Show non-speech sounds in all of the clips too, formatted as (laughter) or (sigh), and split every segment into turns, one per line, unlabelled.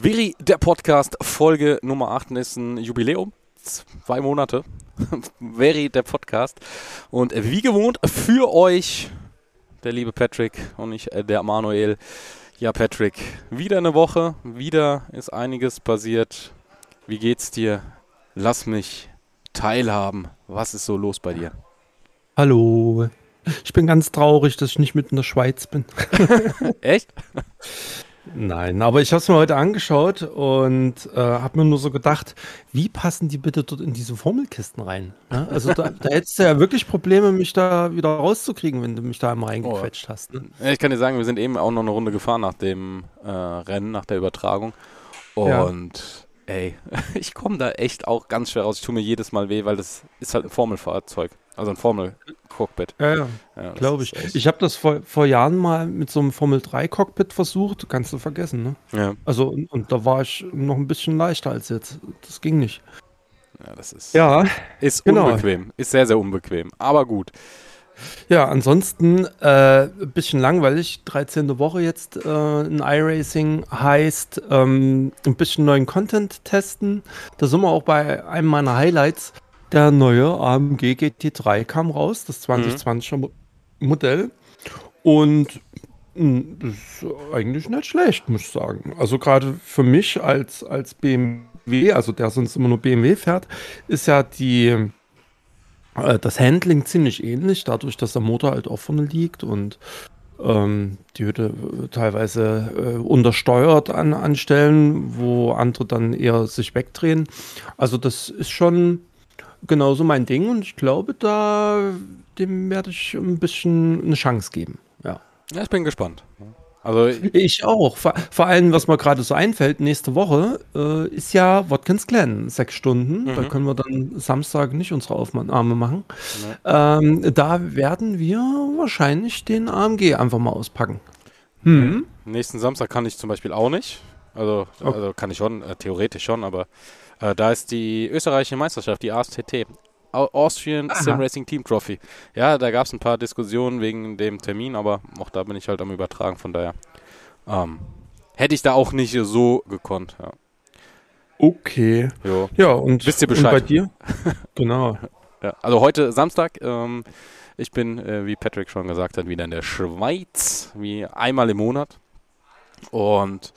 Viri, der Podcast, Folge Nummer 8 ist ein Jubiläum. Zwei Monate. (laughs) Veri, der Podcast. Und wie gewohnt für euch der liebe Patrick und nicht äh, der Manuel. Ja, Patrick, wieder eine Woche, wieder ist einiges passiert. Wie geht's dir? Lass mich teilhaben. Was ist so los bei dir?
Hallo. Ich bin ganz traurig, dass ich nicht mit in der Schweiz bin. (laughs)
Echt? (laughs)
Nein, aber ich habe es mir heute angeschaut und äh, habe mir nur so gedacht, wie passen die bitte dort in diese Formelkisten rein? Ja? Also da, da, hättest du ja wirklich Probleme, mich da wieder rauszukriegen, wenn du mich da einmal reingequetscht oh. hast. Ne?
Ich kann dir sagen, wir sind eben auch noch eine Runde gefahren nach dem äh, Rennen, nach der Übertragung. Und ja. ey, (laughs) ich komme da echt auch ganz schwer raus. Ich tue mir jedes Mal weh, weil das ist halt ein Formelfahrzeug. Also ein Formel-Cockpit.
Ja, ja, ja glaube ich. Ich habe das vor, vor Jahren mal mit so einem Formel-3-Cockpit versucht. Kannst du vergessen, ne?
Ja.
Also, und, und, da war ich noch ein bisschen leichter als jetzt. Das ging nicht.
Ja, das ist, ja, ist genau. unbequem. Ist sehr, sehr unbequem. Aber gut.
Ja, ansonsten äh, ein bisschen langweilig. 13. Woche jetzt äh, in iRacing heißt ähm, ein bisschen neuen Content testen. Da sind wir auch bei einem meiner Highlights. Der neue AMG GT3 kam raus, das 2020er mhm. Modell. Und hm, das ist eigentlich nicht schlecht, muss ich sagen. Also gerade für mich als, als BMW, also der sonst immer nur BMW fährt, ist ja die, äh, das Handling ziemlich ähnlich, dadurch, dass der Motor halt auch vorne liegt und ähm, die Hütte teilweise äh, untersteuert an, an Stellen, wo andere dann eher sich wegdrehen. Also das ist schon genauso mein Ding und ich glaube, da dem werde ich ein bisschen eine Chance geben. Ja.
Ja, ich bin gespannt.
Also ich auch. Vor, vor allem, was mir gerade so einfällt, nächste Woche äh, ist ja Watkins Glen, sechs Stunden. Mhm. Da können wir dann Samstag nicht unsere Aufnahme machen. Mhm. Ähm, da werden wir wahrscheinlich den AMG einfach mal auspacken.
Hm. Nächsten Samstag kann ich zum Beispiel auch nicht. Also, okay. also kann ich schon, äh, theoretisch schon, aber äh, da ist die österreichische Meisterschaft, die ASTT. Austrian Aha. Sim Racing Team Trophy. Ja, da gab es ein paar Diskussionen wegen dem Termin, aber auch da bin ich halt am Übertragen, von daher ähm, hätte ich da auch nicht so gekonnt. Ja.
Okay.
Jo.
Ja, und,
Wisst ihr Bescheid?
Bei dir? (laughs)
genau. Ja, also heute Samstag. Ähm, ich bin, äh, wie Patrick schon gesagt hat, wieder in der Schweiz, wie einmal im Monat. Und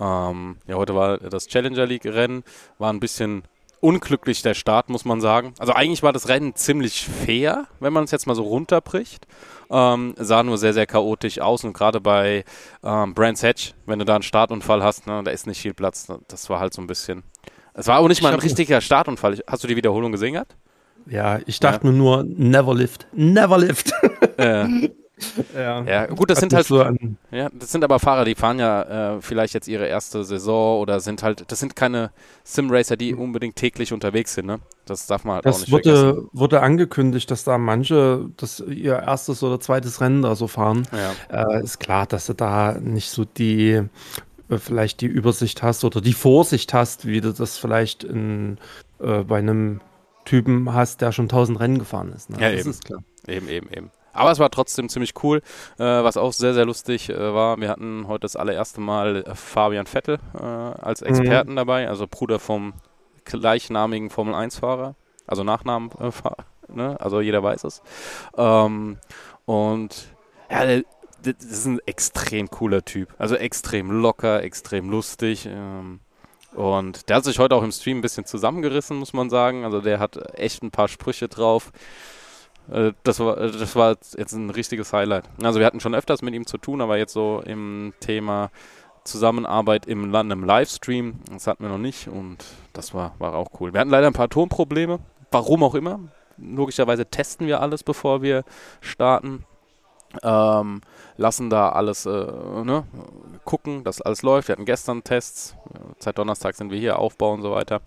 ähm, ja, heute war das Challenger League Rennen, war ein bisschen unglücklich der Start, muss man sagen. Also eigentlich war das Rennen ziemlich fair, wenn man es jetzt mal so runterbricht. Ähm, sah nur sehr, sehr chaotisch aus und gerade bei ähm, Brands Hatch, wenn du da einen Startunfall hast, ne, da ist nicht viel Platz. Das war halt so ein bisschen. Es war auch nicht mal ein richtiger Startunfall. Hast du die Wiederholung gesehen gehabt?
Ja, ich dachte ja. mir nur, never lift, never lift.
Äh, (laughs) (laughs) ja. ja, gut, das sind halt so ja, das sind aber Fahrer, die fahren ja äh, vielleicht jetzt ihre erste Saison oder sind halt, das sind keine Sim-Racer, die unbedingt täglich unterwegs sind, ne? Das darf man halt
das
auch nicht
wurde,
vergessen.
wurde angekündigt, dass da manche das ihr erstes oder zweites Rennen da so fahren. Ja. Äh, ist klar, dass du da nicht so die äh, vielleicht die Übersicht hast oder die Vorsicht hast, wie du das vielleicht in, äh, bei einem Typen hast, der schon 1000 Rennen gefahren ist.
Ne? Ja, das eben. ist klar. Eben, eben, eben. Aber es war trotzdem ziemlich cool. Äh, was auch sehr, sehr lustig äh, war, wir hatten heute das allererste Mal äh, Fabian Vettel äh, als mhm. Experten mhm. dabei, also Bruder vom gleichnamigen Formel 1-Fahrer, also Nachnamen, ne? also jeder weiß es. Ähm, und ja, der, das ist ein extrem cooler Typ. Also extrem locker, extrem lustig. Ähm, und der hat sich heute auch im Stream ein bisschen zusammengerissen, muss man sagen. Also der hat echt ein paar Sprüche drauf. Äh, das war, äh, das war jetzt ein richtiges Highlight. Also wir hatten schon öfters mit ihm zu tun, aber jetzt so im Thema Zusammenarbeit im einem Livestream, das hatten wir noch nicht und das war, war auch cool. Wir hatten leider ein paar Tonprobleme, warum auch immer. Logischerweise testen wir alles, bevor wir starten. Ähm, lassen da alles äh, ne, gucken, dass alles läuft. Wir hatten gestern Tests, seit Donnerstag sind wir hier, Aufbau und so weiter.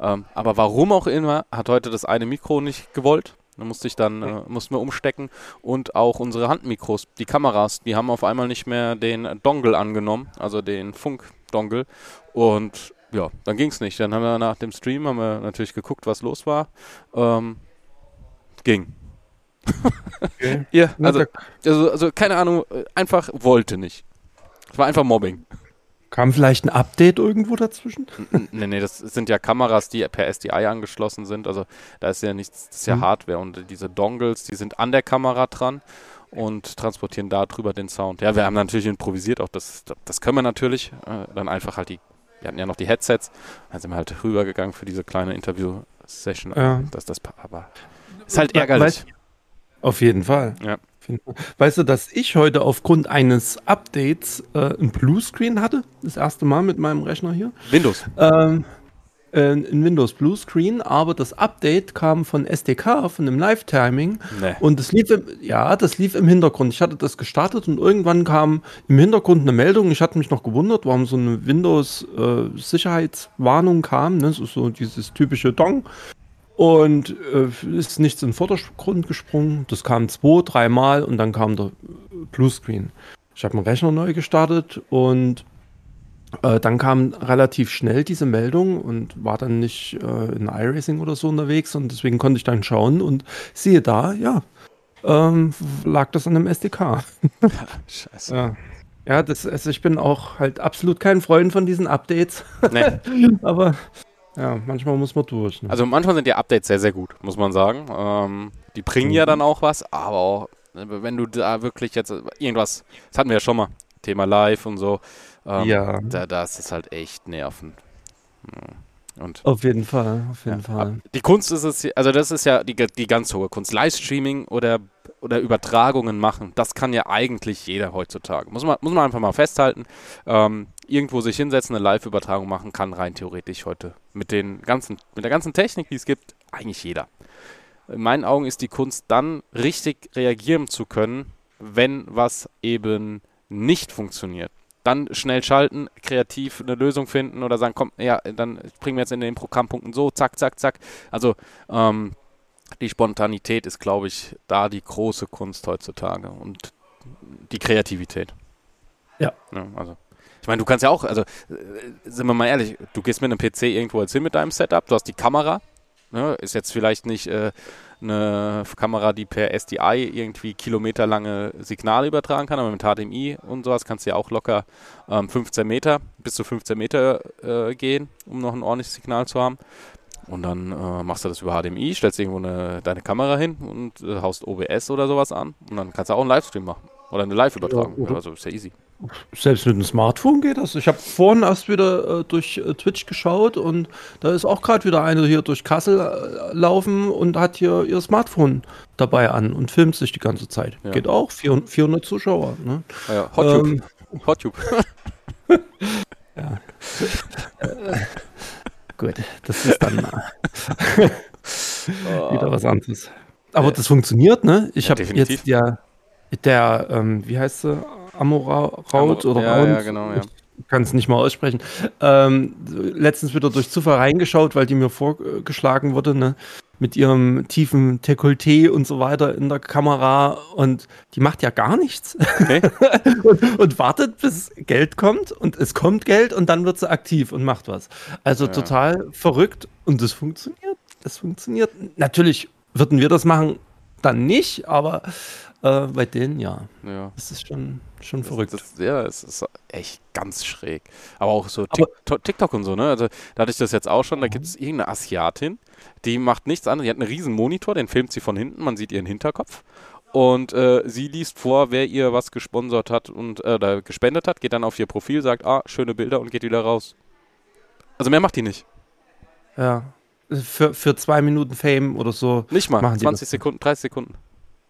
Ähm, aber warum auch immer, hat heute das eine Mikro nicht gewollt. Da musste ich dann, äh, mussten wir umstecken und auch unsere Handmikros, die Kameras, die haben auf einmal nicht mehr den Dongle angenommen, also den Funk-Dongle und ja, dann ging es nicht. Dann haben wir nach dem Stream haben wir natürlich geguckt, was los war. Ähm, ging. Okay. (laughs) ja, also, also, also keine Ahnung, einfach wollte nicht. Es war einfach Mobbing.
Kam vielleicht ein Update irgendwo dazwischen?
nee, nee, das sind ja Kameras, die per SDI angeschlossen sind. Also da ist ja nichts, das ist ja mhm. Hardware. Und diese Dongles, die sind an der Kamera dran und transportieren darüber den Sound. Ja, wir haben natürlich improvisiert, auch das, das können wir natürlich. Äh, dann einfach halt die, wir hatten ja noch die Headsets, dann sind wir halt rübergegangen für diese kleine Interview-Session.
Ja.
Das, das, aber ist halt ärgerlich.
Auf jeden Fall.
Ja.
Weißt du, dass ich heute aufgrund eines Updates äh, ein Bluescreen hatte? Das erste Mal mit meinem Rechner hier.
Windows.
Ähm, äh, in Windows Blue Screen, aber das Update kam von SDK, von dem Live-Timing. Nee. Und das lief im, ja, das lief im Hintergrund. Ich hatte das gestartet und irgendwann kam im Hintergrund eine Meldung. Ich hatte mich noch gewundert, warum so eine Windows-Sicherheitswarnung äh, kam. Ne? Das ist so dieses typische Dong. Und äh, ist nichts in den Vordergrund gesprungen. Das kam zwei, dreimal und dann kam der Blue Screen. Ich habe meinen Rechner neu gestartet und äh, dann kam relativ schnell diese Meldung und war dann nicht äh, in iRacing oder so unterwegs und deswegen konnte ich dann schauen und siehe da, ja, ähm, lag das an dem SDK. (laughs)
Scheiße.
Ja. Ja, das, also ich bin auch halt absolut kein Freund von diesen Updates. Nee. (laughs) Aber ja, manchmal muss man durch.
Ne? Also manchmal sind die Updates sehr, sehr gut, muss man sagen. Ähm, die bringen mhm. ja dann auch was, aber auch, wenn du da wirklich jetzt irgendwas, das hatten wir ja schon mal, Thema Live und so, ähm, ja. Da, da ist es halt echt nerven.
Und auf jeden Fall, auf jeden ja, Fall.
Die Kunst ist es, also das ist ja die, die ganz hohe Kunst. Livestreaming oder, oder Übertragungen machen, das kann ja eigentlich jeder heutzutage. Muss man, muss man einfach mal festhalten. Ähm, irgendwo sich hinsetzen, eine Live-Übertragung machen kann rein theoretisch heute. Mit, den ganzen, mit der ganzen Technik, die es gibt, eigentlich jeder. In meinen Augen ist die Kunst dann richtig reagieren zu können, wenn was eben nicht funktioniert dann schnell schalten, kreativ eine Lösung finden oder sagen, komm, ja, dann springen wir jetzt in den Programmpunkten so, zack, zack, zack. Also ähm, die Spontanität ist, glaube ich, da die große Kunst heutzutage und die Kreativität.
Ja.
ja also. Ich meine, du kannst ja auch, also äh, sind wir mal ehrlich, du gehst mit einem PC irgendwo jetzt hin mit deinem Setup, du hast die Kamera, ne, ist jetzt vielleicht nicht äh, eine Kamera, die per SDI irgendwie kilometerlange Signale übertragen kann, aber mit HDMI und sowas kannst du ja auch locker ähm, 15 Meter, bis zu 15 Meter äh, gehen, um noch ein ordentliches Signal zu haben. Und dann äh, machst du das über HDMI, stellst irgendwo eine, deine Kamera hin und äh, haust OBS oder sowas an und dann kannst du auch einen Livestream machen. Oder eine Live-Übertragung. Ja, also ist ja easy.
Selbst mit dem Smartphone geht das. Ich habe vorhin erst wieder äh, durch äh, Twitch geschaut und da ist auch gerade wieder eine hier durch Kassel äh, laufen und hat hier ihr Smartphone dabei an und filmt sich die ganze Zeit. Ja. Geht auch. 400, 400 Zuschauer. Ne?
Ah ja, Hottube. Ähm, Hottube. (laughs) (laughs)
ja. (laughs) gut, das ist dann (laughs) wieder was anderes. Aber das funktioniert, ne? Ich ja, habe jetzt ja der, ähm, wie heißt sie? Amoraut oder
ja, Raut? Ja, genau, ja.
Kann es nicht mal aussprechen. Ähm, letztens wieder durch Zufall reingeschaut, weil die mir vorgeschlagen wurde, ne? Mit ihrem tiefen Dekolleté und so weiter in der Kamera. Und die macht ja gar nichts. Okay. (laughs) und, und, wartet, bis Geld kommt. Und es kommt Geld und dann wird sie aktiv und macht was. Also ja. total verrückt. Und das funktioniert. Das funktioniert. Natürlich würden wir das machen, dann nicht, aber äh, bei denen ja.
Ja.
Das ist schon, schon das, verrückt.
Das, ja, es ist echt ganz schräg. Aber auch so TikTok, TikTok und so, ne? Also da hatte ich das jetzt auch schon, da mhm. gibt es irgendeine Asiatin, die macht nichts anderes. Die hat einen riesen Monitor, den filmt sie von hinten, man sieht ihren Hinterkopf. Und äh, sie liest vor, wer ihr was gesponsert hat und äh, gespendet hat, geht dann auf ihr Profil, sagt, ah, schöne Bilder und geht wieder raus. Also mehr macht die nicht.
Ja. Für, für zwei Minuten Fame oder so.
Nicht mal. 20 Sekunden, 30 Sekunden.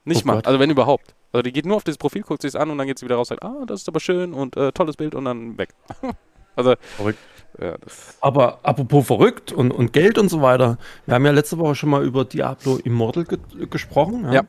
Nicht oh mal, Gott. also wenn überhaupt. Also die geht nur auf das Profil, guckt sich an und dann geht sie wieder raus und sagt, ah, das ist aber schön und äh, tolles Bild und dann weg. (laughs) also
verrückt. Ja, aber apropos verrückt und, und Geld und so weiter. Wir haben ja letzte Woche schon mal über Diablo Immortal ge gesprochen. Ja?
ja.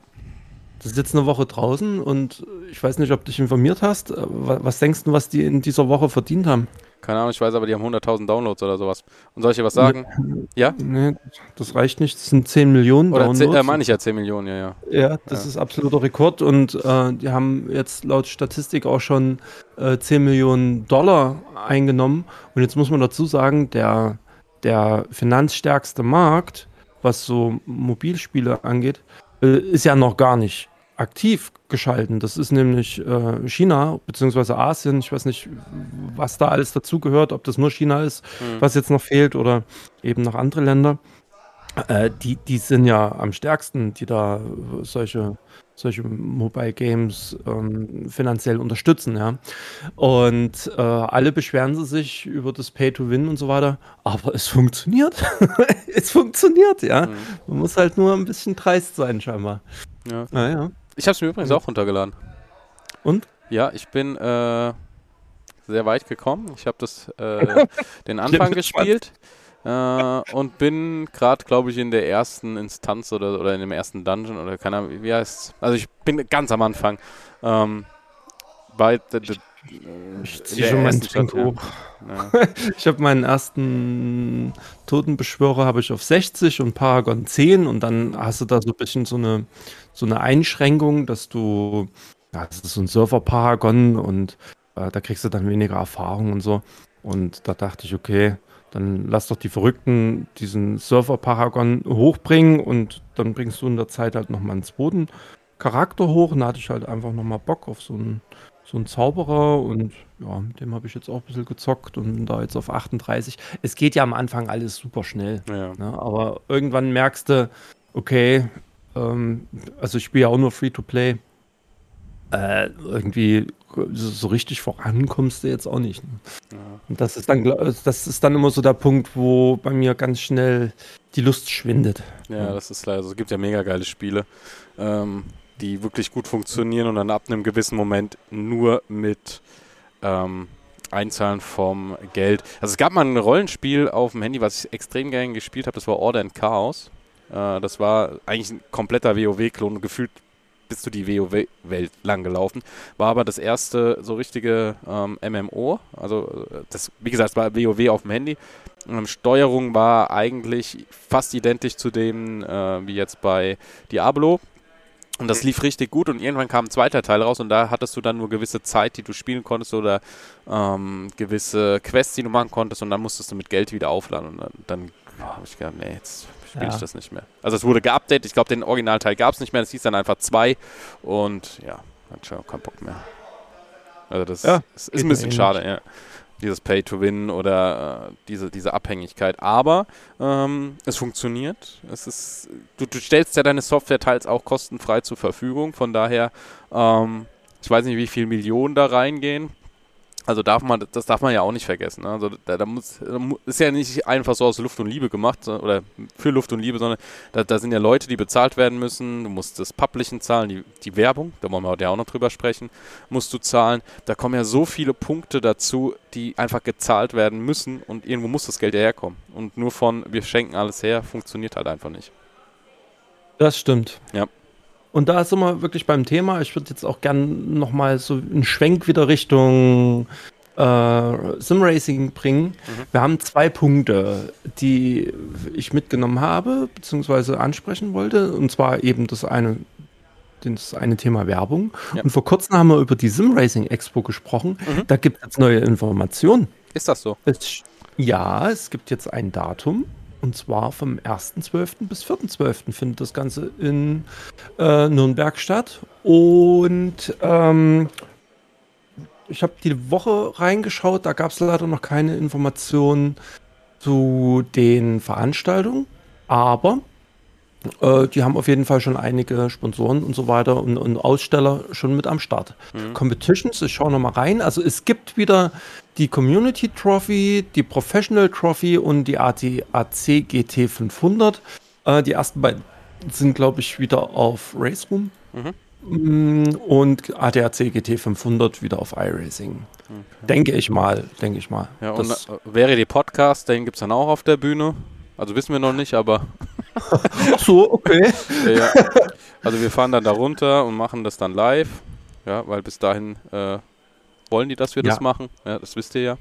Das ist jetzt eine Woche draußen und ich weiß nicht, ob du dich informiert hast. Was denkst du, was die in dieser Woche verdient haben?
Keine Ahnung, ich weiß aber, die haben 100.000 Downloads oder sowas. Und soll ich dir was sagen?
Nee, ja? Nee, das reicht nicht. Das sind 10 Millionen
oder Downloads. Oder äh, meine ich ja 10 Millionen, ja, ja.
Ja, das ja. ist absoluter Rekord. Und äh, die haben jetzt laut Statistik auch schon äh, 10 Millionen Dollar eingenommen. Und jetzt muss man dazu sagen, der, der finanzstärkste Markt, was so Mobilspiele angeht, äh, ist ja noch gar nicht aktiv geschalten. Das ist nämlich äh, China bzw. Asien. Ich weiß nicht, was da alles dazugehört, ob das nur China ist, mhm. was jetzt noch fehlt oder eben noch andere Länder. Äh, die, die sind ja am stärksten, die da solche, solche Mobile Games ähm, finanziell unterstützen, ja. Und äh, alle beschweren sie sich über das Pay to Win und so weiter, aber es funktioniert. (laughs) es funktioniert, ja. Mhm. Man muss halt nur ein bisschen dreist sein, scheinbar.
Ja. Naja. Ich habe es mir übrigens auch runtergeladen.
Und?
Ja, ich bin äh, sehr weit gekommen. Ich habe das äh, (laughs) den Anfang gespielt äh, und bin gerade, glaube ich, in der ersten Instanz oder, oder in dem ersten Dungeon oder keine Ahnung, wie heißt Also ich bin ganz am Anfang. Ähm, bei
ich ziehe schon meinen Trink hoch. Ja. (laughs) ich habe meinen ersten Totenbeschwörer habe ich auf 60 und Paragon 10 und dann hast du da so ein bisschen so eine, so eine Einschränkung, dass du, ja, das ist so ein Surfer-Paragon und äh, da kriegst du dann weniger Erfahrung und so. Und da dachte ich, okay, dann lass doch die Verrückten diesen Surfer-Paragon hochbringen und dann bringst du in der Zeit halt nochmal einen zweiten Charakter hoch. Und da hatte ich halt einfach nochmal Bock auf so einen, so einen Zauberer und ja, mit dem habe ich jetzt auch ein bisschen gezockt und bin da jetzt auf 38. Es geht ja am Anfang alles super schnell. Ja. Ne? Aber irgendwann merkst du, okay, ähm, also ich spiele ja auch nur Free-to-Play. Äh, irgendwie so richtig vorankommst du jetzt auch nicht. Ne? Ja. Und das ist dann, das ist dann immer so der Punkt, wo bei mir ganz schnell die Lust schwindet.
Ja, das ist leider. Es gibt ja mega geile Spiele, ähm, die wirklich gut funktionieren und dann ab einem gewissen Moment nur mit ähm, Einzahlen vom Geld. Also es gab mal ein Rollenspiel auf dem Handy, was ich extrem gerne gespielt habe. Das war Order and Chaos. Äh, das war eigentlich ein kompletter WoW-Klon, gefühlt bis zu die WoW-Welt lang gelaufen. War aber das erste so richtige ähm, MMO. Also, das, wie gesagt, es war WoW auf dem Handy. Ähm, Steuerung war eigentlich fast identisch zu dem äh, wie jetzt bei Diablo. Und das lief richtig gut und irgendwann kam ein zweiter Teil raus und da hattest du dann nur gewisse Zeit, die du spielen konntest oder ähm, gewisse Quests, die du machen konntest und dann musstest du mit Geld wieder aufladen und dann, dann habe ich gedacht, nee, jetzt spiele ja. ich das nicht mehr. Also es wurde geupdatet, ich glaube den Originalteil gab es nicht mehr, es hieß dann einfach zwei und ja, hat schon keinen Bock mehr. Also das ja, ist, ist ein bisschen schade, ja. Dieses Pay to Win oder äh, diese, diese Abhängigkeit. Aber ähm, es funktioniert. Es ist, du, du stellst ja deine Software teils auch kostenfrei zur Verfügung. Von daher, ähm, ich weiß nicht, wie viele Millionen da reingehen. Also darf man, das darf man ja auch nicht vergessen. Ne? Also da, da muss, ist ja nicht einfach so aus Luft und Liebe gemacht oder für Luft und Liebe, sondern da, da sind ja Leute, die bezahlt werden müssen. Du musst das Publishen zahlen, die, die Werbung, da wollen wir heute ja auch noch drüber sprechen, musst du zahlen. Da kommen ja so viele Punkte dazu, die einfach gezahlt werden müssen und irgendwo muss das Geld ja herkommen. Und nur von wir schenken alles her, funktioniert halt einfach nicht.
Das stimmt.
Ja.
Und da sind wir wirklich beim Thema. Ich würde jetzt auch gern nochmal so einen Schwenk wieder Richtung äh, Simracing bringen. Mhm. Wir haben zwei Punkte, die ich mitgenommen habe, beziehungsweise ansprechen wollte. Und zwar eben das eine, das eine Thema Werbung. Ja. Und vor kurzem haben wir über die Simracing Expo gesprochen. Mhm. Da gibt es jetzt neue Informationen.
Ist das so?
Es, ja, es gibt jetzt ein Datum. Und zwar vom 1.12. bis 4.12. findet das Ganze in äh, Nürnberg statt. Und ähm, ich habe die Woche reingeschaut, da gab es leider noch keine Informationen zu den Veranstaltungen. Aber äh, die haben auf jeden Fall schon einige Sponsoren und so weiter und, und Aussteller schon mit am Start. Mhm. Competitions, ich schaue nochmal rein. Also es gibt wieder die Community Trophy, die Professional Trophy und die ATAC GT 500. Äh, die ersten beiden sind, glaube ich, wieder auf Race Room. Mhm. Mm, und ADAC GT 500 wieder auf iRacing. Okay. Denke ich mal, denke ich mal.
Ja, und äh, wäre die Podcast, den gibt es dann auch auf der Bühne. Also wissen wir noch nicht, aber. (laughs)
So, okay.
ja, ja. Also wir fahren dann da runter und machen das dann live. Ja, weil bis dahin äh, wollen die, dass wir ja. das machen. Ja, das wisst ihr ja.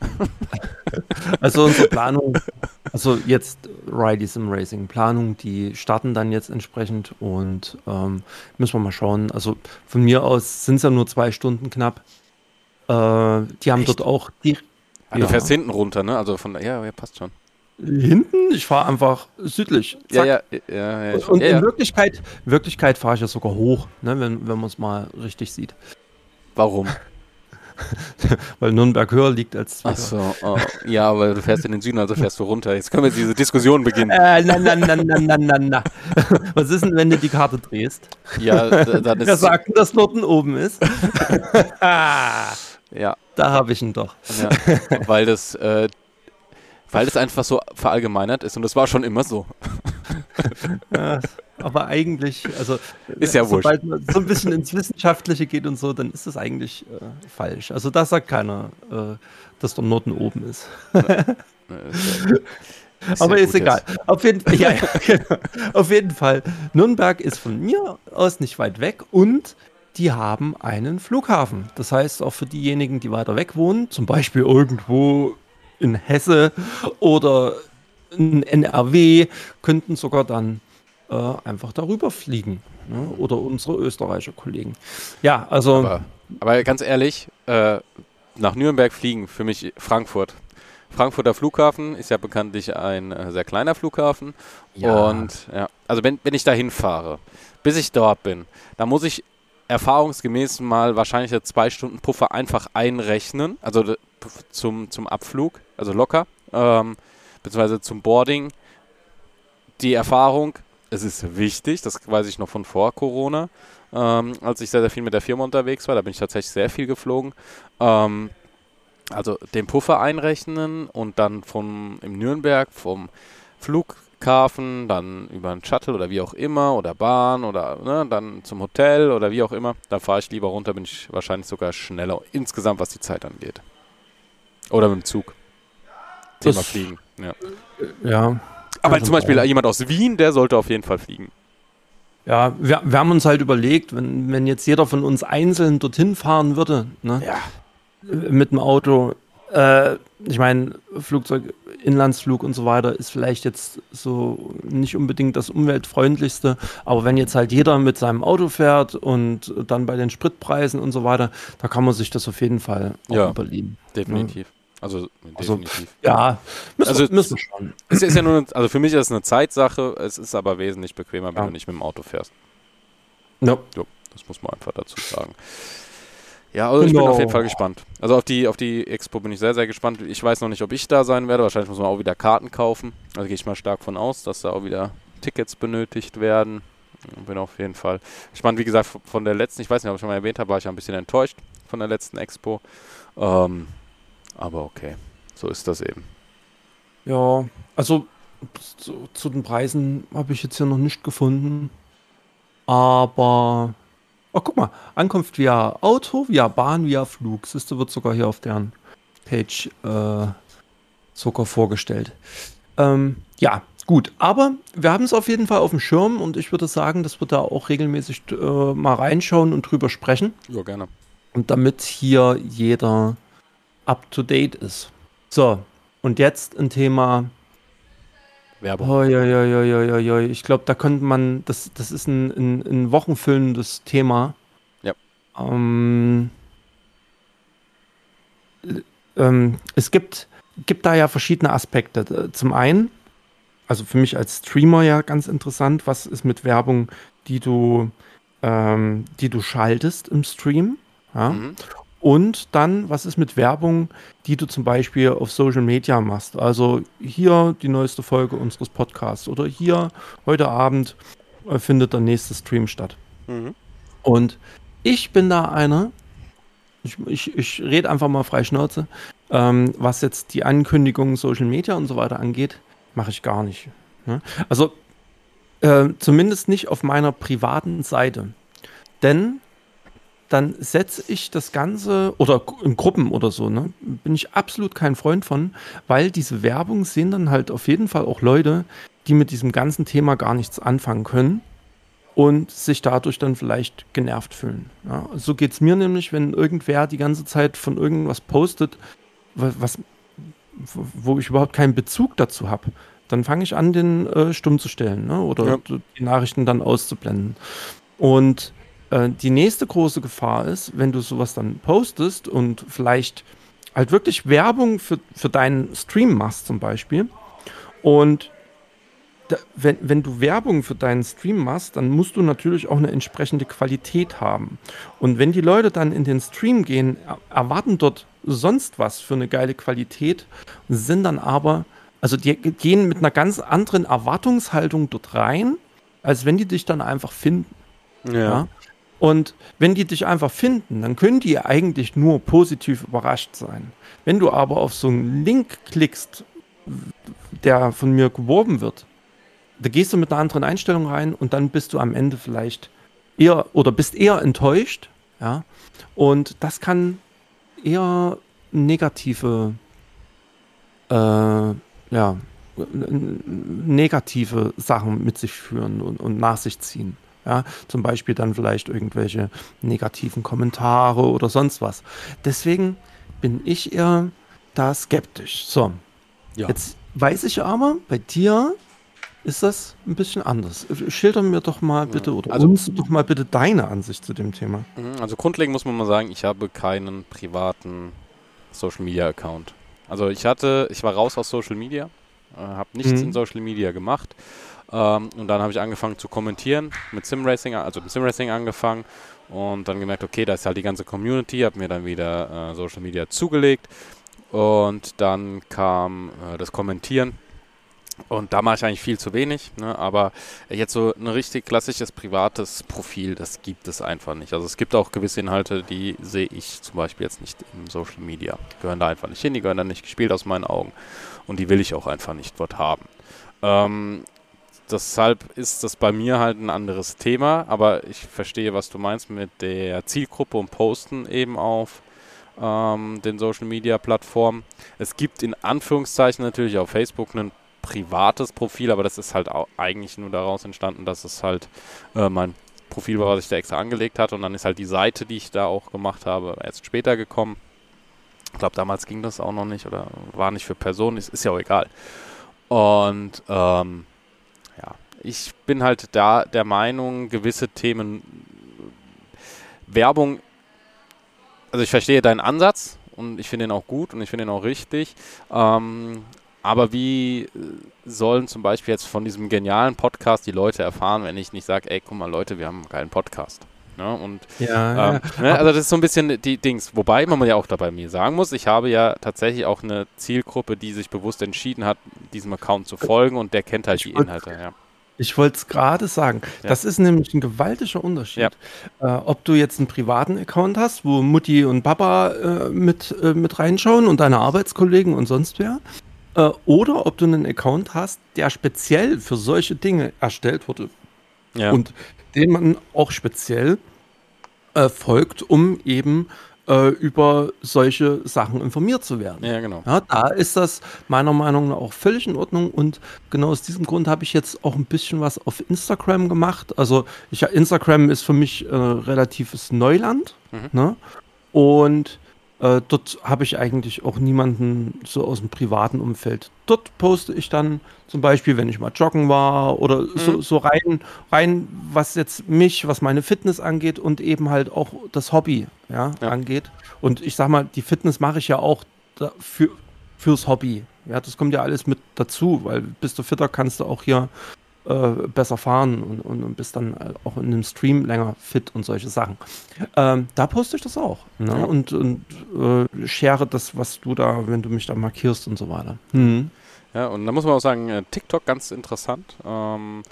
(laughs)
also unsere Planung, also jetzt Ridey Sim Racing Planung, die starten dann jetzt entsprechend und ähm, müssen wir mal schauen. Also von mir aus sind es ja nur zwei Stunden knapp. Äh, die haben Echt? dort auch die.
Ah, du fährst hinten runter, ne? Also von ja, ja passt schon.
Hinten? Ich fahre einfach südlich.
Ja, ja, ja, ja,
Und in. Wirklichkeit, Wirklichkeit fahre ich ja sogar hoch, ne, wenn, wenn man es mal richtig sieht.
Warum? (laughs) (laughs)
Weil Nürnberg höher liegt als
Ach
Zwickau.
so, oh. ja, aber du fährst in den Süden, also fährst du runter. Jetzt können wir diese Diskussion beginnen.
Äh, na, na, na, na, na, na, na. (laughs) Was ist denn, wenn du die Karte drehst?
Ja, dann
Wer
ist
sagt, denn, dass Norden oben ist? da
ja,
habe ich ihn doch.
ja, weil das, äh, weil das einfach so verallgemeinert ist und das war schon immer so.
Ja, (laughs) aber eigentlich, also
Ist ja
sobald man so ein bisschen ins Wissenschaftliche geht und so, dann ist das eigentlich äh, falsch. Also da sagt keiner, äh, dass der Norden oben ist.
Ist (laughs)
aber ist egal. Auf jeden, Fall, ja, ja, genau. Auf jeden Fall. Nürnberg ist von mir aus nicht weit weg und die haben einen Flughafen. Das heißt, auch für diejenigen, die weiter weg wohnen, zum Beispiel irgendwo in Hesse oder in NRW, könnten sogar dann äh, einfach darüber fliegen. Ne? Oder unsere Österreicher Kollegen. Ja, also.
Aber, aber ganz ehrlich, äh, nach Nürnberg fliegen für mich Frankfurt. Frankfurter Flughafen ist ja bekanntlich ein äh, sehr kleiner Flughafen.
Ja.
Und ja, also wenn, wenn ich da hinfahre, bis ich dort bin, dann muss ich erfahrungsgemäß mal wahrscheinlich eine zwei Stunden Puffer einfach einrechnen, also zum, zum Abflug, also locker, ähm, beziehungsweise zum Boarding. Die Erfahrung, es ist wichtig, das weiß ich noch von vor Corona, ähm, als ich sehr, sehr viel mit der Firma unterwegs war, da bin ich tatsächlich sehr viel geflogen. Ähm, also den Puffer einrechnen und dann vom im Nürnberg vom Flughafen, dann über einen Shuttle oder wie auch immer oder Bahn oder ne, dann zum Hotel oder wie auch immer. Da fahre ich lieber runter, bin ich wahrscheinlich sogar schneller insgesamt, was die Zeit angeht. Oder mit dem Zug. Thema
Das-
Fliegen. Ja.
ja.
Aber
Also
zum Beispiel
auch.
jemand aus Wien, der sollte auf jeden Fall fliegen.
Ja, wir, wir haben uns halt überlegt, wenn, wenn jetzt jeder von uns einzeln dorthin fahren würde, ne,
Ja.
mit dem Auto, äh, ich meine, Flugzeug, Inlandsflug und so weiter ist vielleicht jetzt so nicht unbedingt das umweltfreundlichste, aber wenn jetzt halt jeder mit seinem Auto fährt und dann bei den Spritpreisen und so weiter, da kann man sich das auf jeden Fall auch
Ja.
überlegen.
Definitiv. Also,
Also-
definitiv.
Ja, müssen,
Also-
müssen schauen.
Es ist ja nur, eine, also für mich ist es eine Zeitsache, es ist aber wesentlich bequemer, wenn
Ja.
du nicht mit dem Auto fährst.
Ja.
Das muss man einfach dazu sagen. Ja, also ich bin
Genau.
auf jeden Fall gespannt. Also auf die, auf die Expo bin ich sehr, sehr gespannt. Ich weiß noch nicht, ob ich da sein werde. Wahrscheinlich muss man auch wieder Karten kaufen. Also gehe ich mal stark von aus, dass da auch wieder Tickets benötigt werden. Bin auf jeden Fall gespannt. Wie gesagt, von der letzten, ich weiß nicht, ob ich schon mal erwähnt habe, war ich ein bisschen enttäuscht von der letzten Expo. Ähm, aber okay, so ist das eben.
Ja, also zu, zu den Preisen habe ich jetzt hier noch nicht gefunden. Aber, oh, guck mal, Ankunft via Auto, via Bahn, via Flug. Siehste, wird sogar hier auf deren Page äh, sogar vorgestellt. Ähm, ja, gut, aber wir haben es auf jeden Fall auf dem Schirm und ich würde sagen, dass wir da auch regelmäßig äh, mal reinschauen und drüber sprechen.
Ja, gerne.
Und damit hier jeder up to date ist. So, und jetzt ein Thema.
Werbung.
Hoi, hoi, hoi, hoi, hoi, hoi. Ich glaube, da könnte man, das, das ist ein, ein, ein wochenfüllendes Thema.
Ja.
Ähm, äh, ähm, es gibt, gibt da ja verschiedene Aspekte. Zum einen, also für mich als Streamer ja ganz interessant, was ist mit Werbung, die du, ähm, die du schaltest im Stream. Ja?
Mhm.
Und dann, was ist mit Werbung, die du zum Beispiel auf Social Media machst? Also hier die neueste Folge unseres Podcasts oder hier heute Abend äh, findet der nächste Stream statt.
Mhm.
Und ich bin da einer, ich, ich, ich rede einfach mal frei Schnauze, ähm, was jetzt die Ankündigungen Social Media und so weiter angeht, mache ich gar nicht. Ne? Also äh, zumindest nicht auf meiner privaten Seite. Denn dann setze ich das Ganze, oder in Gruppen oder so, ne, bin ich absolut kein Freund von, weil diese Werbung sehen dann halt auf jeden Fall auch Leute, die mit diesem ganzen Thema gar nichts anfangen können und sich dadurch dann vielleicht genervt fühlen. Ja, so geht es mir nämlich, wenn irgendwer die ganze Zeit von irgendwas postet, wa- was, wo ich überhaupt keinen Bezug dazu habe. Dann fange ich an, den äh, stumm zu stellen ne? oder
Ja.
die Nachrichten dann auszublenden. Und äh, die nächste große Gefahr ist, wenn du sowas dann postest und vielleicht halt wirklich Werbung für, für deinen Stream machst zum Beispiel Und da, wenn, wenn du Werbung für deinen Stream machst, dann musst du natürlich auch eine entsprechende Qualität haben. Und wenn die Leute dann in den Stream gehen, erwarten dort sonst was für eine geile Qualität, sind dann aber, also die gehen mit einer ganz anderen Erwartungshaltung dort rein, als wenn die dich dann einfach finden.
Ja. ja?
Und wenn die dich einfach finden, dann können die eigentlich nur positiv überrascht sein. Wenn du aber auf so einen Link klickst, der von mir geworben wird, da gehst du mit einer anderen Einstellung rein und dann bist du am Ende vielleicht eher oder bist eher enttäuscht, ja. Und das kann eher negative, äh, ja, negative Sachen mit sich führen und, und nach sich ziehen. Ja, zum Beispiel dann vielleicht irgendwelche negativen Kommentare oder sonst was. Deswegen bin ich eher da skeptisch. So, ja. jetzt weiß ich aber, bei dir ist das ein bisschen anders. Schilder mir doch mal bitte oder also, uns doch mal bitte deine Ansicht zu dem Thema.
Mhm, also grundlegend muss man mal sagen, ich habe keinen privaten Social Media Account. Also ich hatte, ich war raus aus Social Media, äh, habe nichts mhm. in Social Media gemacht ähm, und dann habe ich angefangen zu kommentieren mit Simracing, also mit Simracing angefangen und dann gemerkt, okay, da ist halt die ganze Community, habe mir dann wieder äh, Social Media zugelegt und dann kam äh, das Kommentieren und da mache ich eigentlich viel zu wenig, ne? aber jetzt so ein richtig klassisches privates Profil, das gibt es einfach nicht. Also es gibt auch gewisse Inhalte, die sehe ich zum Beispiel jetzt nicht im Social Media. Die gehören da einfach nicht hin, die gehören da nicht gespielt aus meinen Augen. Und die will ich auch einfach nicht dort haben. Ähm, deshalb ist das bei mir halt ein anderes Thema, aber ich verstehe, was du meinst mit der Zielgruppe und Posten eben auf ähm, den Social Media Plattformen. Es gibt in Anführungszeichen natürlich auf Facebook einen privates Profil, aber das ist halt auch eigentlich nur daraus entstanden, dass es halt äh, mein Profil war, was ich da extra angelegt hatte und dann ist halt die Seite, die ich da auch gemacht habe, erst später gekommen. Ich glaube, damals ging das auch noch nicht oder war nicht für Personen, ist, ist ja auch egal. Und ähm, ich bin halt da der Meinung, gewisse Themen, Werbung, also ich verstehe deinen Ansatz und ich finde ihn auch gut und ich finde ihn auch richtig. Ähm, aber wie äh, sollen zum Beispiel jetzt von diesem genialen Podcast die Leute erfahren, wenn ich nicht sage, ey, guck mal Leute, wir haben einen geilen Podcast. Ne? Und,
ja, ähm,
ja. Ne? Also das ist so ein bisschen die Dings. Wobei man ja auch dabei mir sagen muss, ich habe ja tatsächlich auch eine Zielgruppe, die sich bewusst entschieden hat, diesem Account zu folgen und der kennt halt die Inhalte. Ja.
Ich wollte es gerade sagen. Ja. Das ist nämlich ein gewaltiger Unterschied. Ja. Äh, ob du jetzt einen privaten Account hast, wo Mutti und Papa äh, mit, äh, mit reinschauen und deine Arbeitskollegen und sonst wer, äh, oder ob du einen Account hast, der speziell für solche Dinge erstellt wurde. Ja. Und den man auch speziell äh, folgt, um eben äh, über solche Sachen informiert zu werden.
Ja, genau.
Ja, da ist das meiner Meinung nach auch völlig in Ordnung und genau aus diesem Grund habe ich jetzt auch ein bisschen was auf Instagram gemacht. Also ich, Instagram ist für mich äh, relatives Neuland. Mhm. Ne? Und äh, dort habe ich eigentlich auch niemanden so aus dem privaten Umfeld. Dort poste ich dann zum Beispiel, wenn ich mal joggen war oder mhm. so, so, rein, rein, was jetzt mich, was meine Fitness angeht und eben halt auch das Hobby ja, ja. angeht. Und ich sag mal, die Fitness mache ich ja auch für, fürs Hobby. Ja, das kommt ja alles mit dazu, weil bist du fitter, kannst du auch hier äh, besser fahren und, und, und, bist dann auch in einem Stream länger fit und solche Sachen. Ähm, da poste ich das auch. Ne? Ja. Und, und äh, share das, was du da, wenn du mich da markierst und so weiter. Mhm.
Ja, und da muss man auch sagen, äh, TikTok ganz interessant. Ähm,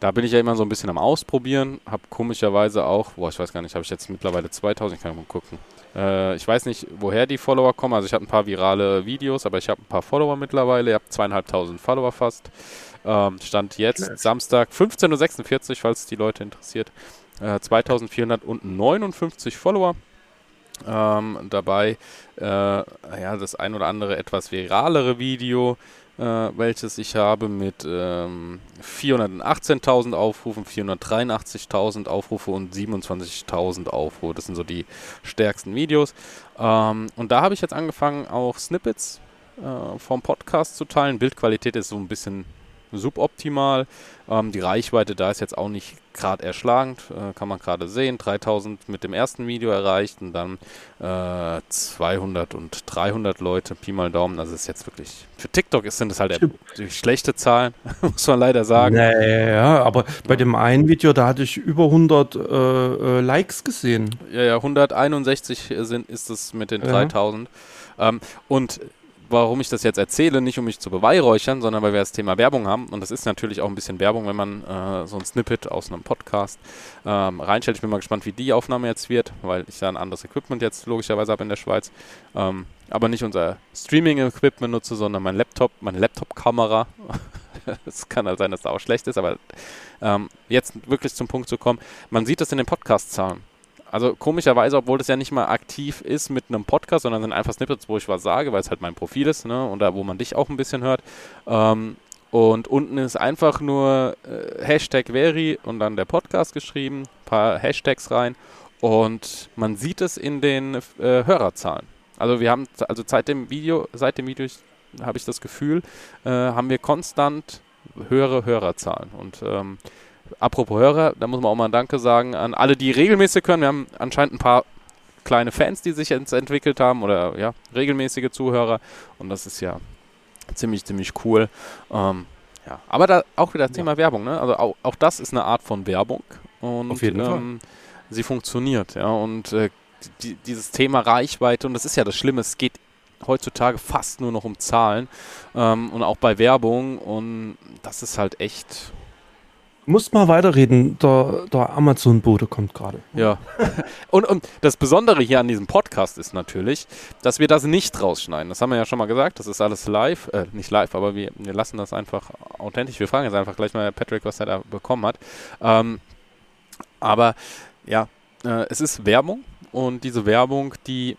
da bin ich ja immer so ein bisschen am Ausprobieren. Hab komischerweise auch, boah, ich weiß gar nicht, habe ich jetzt mittlerweile 2000, ich kann mal gucken. Äh, ich weiß nicht, woher die Follower kommen. Also ich habe ein paar virale Videos, aber ich habe ein paar Follower mittlerweile. Ich habe zweieinhalbtausend Follower fast. Ähm, Stand jetzt. Samstag 15.46 Uhr, falls die Leute interessiert. Äh, 2459 Follower. Ähm, dabei äh, ja, das ein oder andere etwas viralere Video, äh, welches ich habe mit ähm, 418.000 Aufrufen, 483.000 Aufrufe und 27.000 Aufrufe. Das sind so die stärksten Videos. Ähm, und da habe ich jetzt angefangen, auch Snippets äh, vom Podcast zu teilen. Bildqualität ist so ein bisschen suboptimal. Ähm, die Reichweite da ist jetzt auch nicht gerade erschlagend, äh, kann man gerade sehen. 3000 mit dem ersten Video erreicht und dann äh, 200 und 300 Leute, Pi mal Daumen. Also ist jetzt wirklich, für TikTok sind es halt schlechte Zahlen, (laughs) muss man leider sagen.
Naja, aber bei dem einen Video, da hatte ich über 100 äh, äh, Likes gesehen.
Ja, ja, 161 sind, ist es mit den 3000. Ähm, und warum ich das jetzt erzähle, nicht um mich zu beweihräuchern, sondern weil wir das Thema Werbung haben. Und das ist natürlich auch ein bisschen Werbung, wenn man äh, so ein Snippet aus einem Podcast ähm, reinstellt. Ich bin mal gespannt, wie die Aufnahme jetzt wird, weil ich ja ein anderes Equipment jetzt logischerweise habe in der Schweiz. Ähm, aber nicht unser Streaming-Equipment nutze, sondern mein Laptop, meine Laptop-Kamera. (laughs) Es kann halt sein, dass das auch schlecht ist, aber ähm, jetzt wirklich zum Punkt zu kommen. Man sieht das in den Podcast-Zahlen. Also komischerweise, obwohl das ja nicht mal aktiv ist mit einem Podcast, sondern sind einfach Snippets, wo ich was sage, weil es halt mein Profil ist, ne? Und da, wo man dich auch ein bisschen hört. Ähm, und unten ist einfach nur äh, Hashtag Veri und dann der Podcast geschrieben, paar Hashtags rein. Und man sieht es in den äh, Hörerzahlen. Also wir haben, also seit dem Video, seit dem Video habe ich das Gefühl, äh, haben wir konstant höhere Hörerzahlen. Und ähm, apropos Hörer, da muss man auch mal ein Danke sagen an alle, die regelmäßig hören. Wir haben anscheinend ein paar kleine Fans, die sich jetzt entwickelt haben oder ja, regelmäßige Zuhörer. Und das ist ja ziemlich, ziemlich cool. Ähm, ja, aber da auch wieder das Thema ja. Werbung, ne? Also auch, auch das ist eine Art von Werbung. Und
Auf jeden ähm,
Fall. sie funktioniert, ja. Und äh, die, dieses Thema Reichweite, und das ist ja das Schlimme, es geht heutzutage fast nur noch um Zahlen ähm, und auch bei Werbung. Und das ist halt echt
muss mal weiterreden. Der, der Amazon-Bote kommt gerade.
Ja. (laughs) und, und das Besondere hier an diesem Podcast ist natürlich, dass wir das nicht rausschneiden. Das haben wir ja schon mal gesagt. Das ist alles live. Äh, nicht live, aber wir, wir lassen das einfach authentisch. Wir fragen jetzt einfach gleich mal Patrick, was er da bekommen hat. Ähm, aber ja, äh, es ist Werbung. Und diese Werbung, die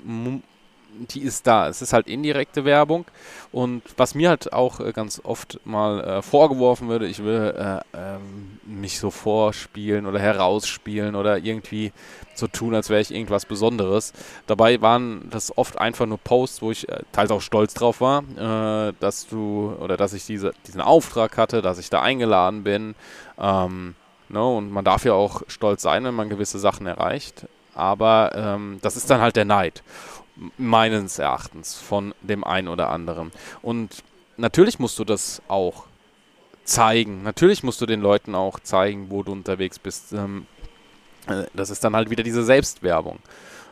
die ist da. Es ist halt indirekte Werbung. Und was mir halt auch äh, ganz oft mal äh, vorgeworfen würde, ich will äh, ähm, mich so vorspielen oder herausspielen oder irgendwie so tun, als wäre ich irgendwas Besonderes. Dabei waren das oft einfach nur Posts, wo ich äh, teils auch stolz drauf war, äh, dass du oder dass ich diese, diesen Auftrag hatte, dass ich da eingeladen bin. Ähm, ne? Und man darf ja auch stolz sein, wenn man gewisse Sachen erreicht. Aber ähm, das ist dann halt der Neid meines Erachtens von dem einen oder anderen. Und natürlich musst du das auch zeigen. Natürlich musst du den Leuten auch zeigen, wo du unterwegs bist. Ähm, äh, das ist dann halt wieder diese Selbstwerbung.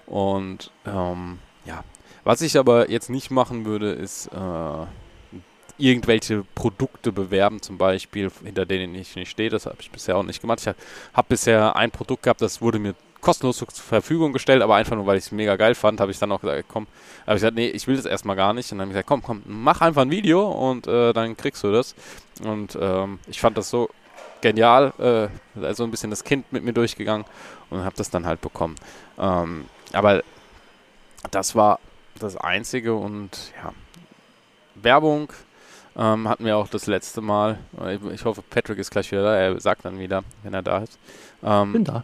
Und ähm, ja, was ich aber jetzt nicht machen würde, ist äh, irgendwelche Produkte bewerben, zum Beispiel, hinter denen ich nicht stehe. Das habe ich bisher auch nicht gemacht. Ich habe bisher ein Produkt gehabt, das wurde mir kostenlos zur Verfügung gestellt, aber einfach nur, weil ich es mega geil fand, habe ich dann auch gesagt, komm, habe ich gesagt, nee, ich will das erstmal gar nicht. Und dann habe ich gesagt, komm, komm, mach einfach ein Video und äh, dann kriegst du das. Und ähm, ich fand das so genial, äh, also ein bisschen das Kind mit mir durchgegangen und habe das dann halt bekommen. Ähm, aber das war das Einzige und ja, Werbung ähm, hatten wir auch das letzte Mal. Ich hoffe, Patrick ist gleich wieder da. Er sagt dann wieder, wenn er da ist.
Ähm, Bin da.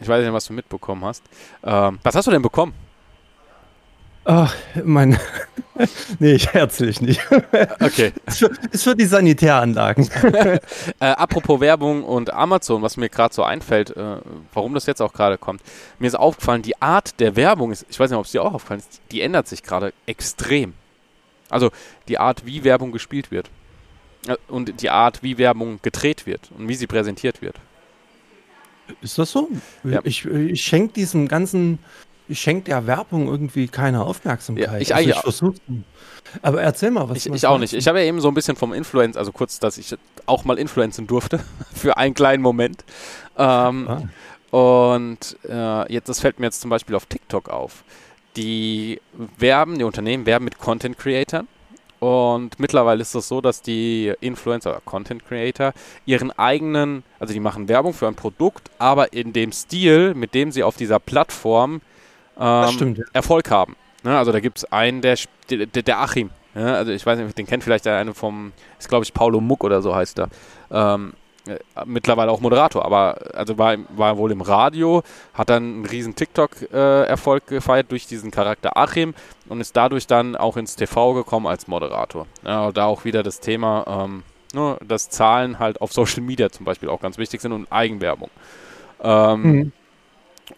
Ich weiß nicht, was du mitbekommen hast. Ähm, was hast du denn bekommen?
Ach, mein. (laughs) nee, ich herzlich nicht.
okay.
Ist für, ist für die Sanitäranlagen. (laughs)
äh, apropos Werbung und Amazon, was mir gerade so einfällt, äh, warum das jetzt auch gerade kommt. Mir ist aufgefallen, die Art der Werbung ist, ich weiß nicht, ob es dir auch aufgefallen ist, die ändert sich gerade extrem. Also die Art, wie Werbung gespielt wird. Äh, und die Art, wie Werbung gedreht wird und wie sie präsentiert wird.
Ist das so? Ja. Ich, ich schenke diesem ganzen, ich schenke der Werbung irgendwie keine Aufmerksamkeit. Ja,
ich also
also Aber erzähl mal, was
Ich, ich auch nicht. Ich habe ja eben so ein bisschen vom Influence, also kurz, dass ich auch mal influenzen durfte (laughs) für einen kleinen Moment. Ähm, ah. Und äh, jetzt, das fällt mir jetzt zum Beispiel auf TikTok auf. Die werben, die Unternehmen werben mit Content Creatern und mittlerweile ist es so, dass die Influencer oder Content Creator ihren eigenen, also die machen Werbung für ein Produkt, aber in dem Stil, mit dem sie auf dieser Plattform ähm. Erfolg haben. Ne? Also da gibt es einen, der, der, der Achim. Ja? Also ich weiß nicht, den kennt vielleicht der eine vom, ist glaube ich Paulo Muck oder so heißt er. Ähm, äh, mittlerweile auch Moderator, aber also war, war wohl im Radio, hat dann einen riesen TikTok-Erfolg äh, gefeiert durch diesen Charakter Achim und ist dadurch dann auch ins TV gekommen als Moderator. Ja, da auch wieder das Thema, ähm, Nur, dass Zahlen halt auf Social Media zum Beispiel auch ganz wichtig sind und Eigenwerbung. Ähm, mhm.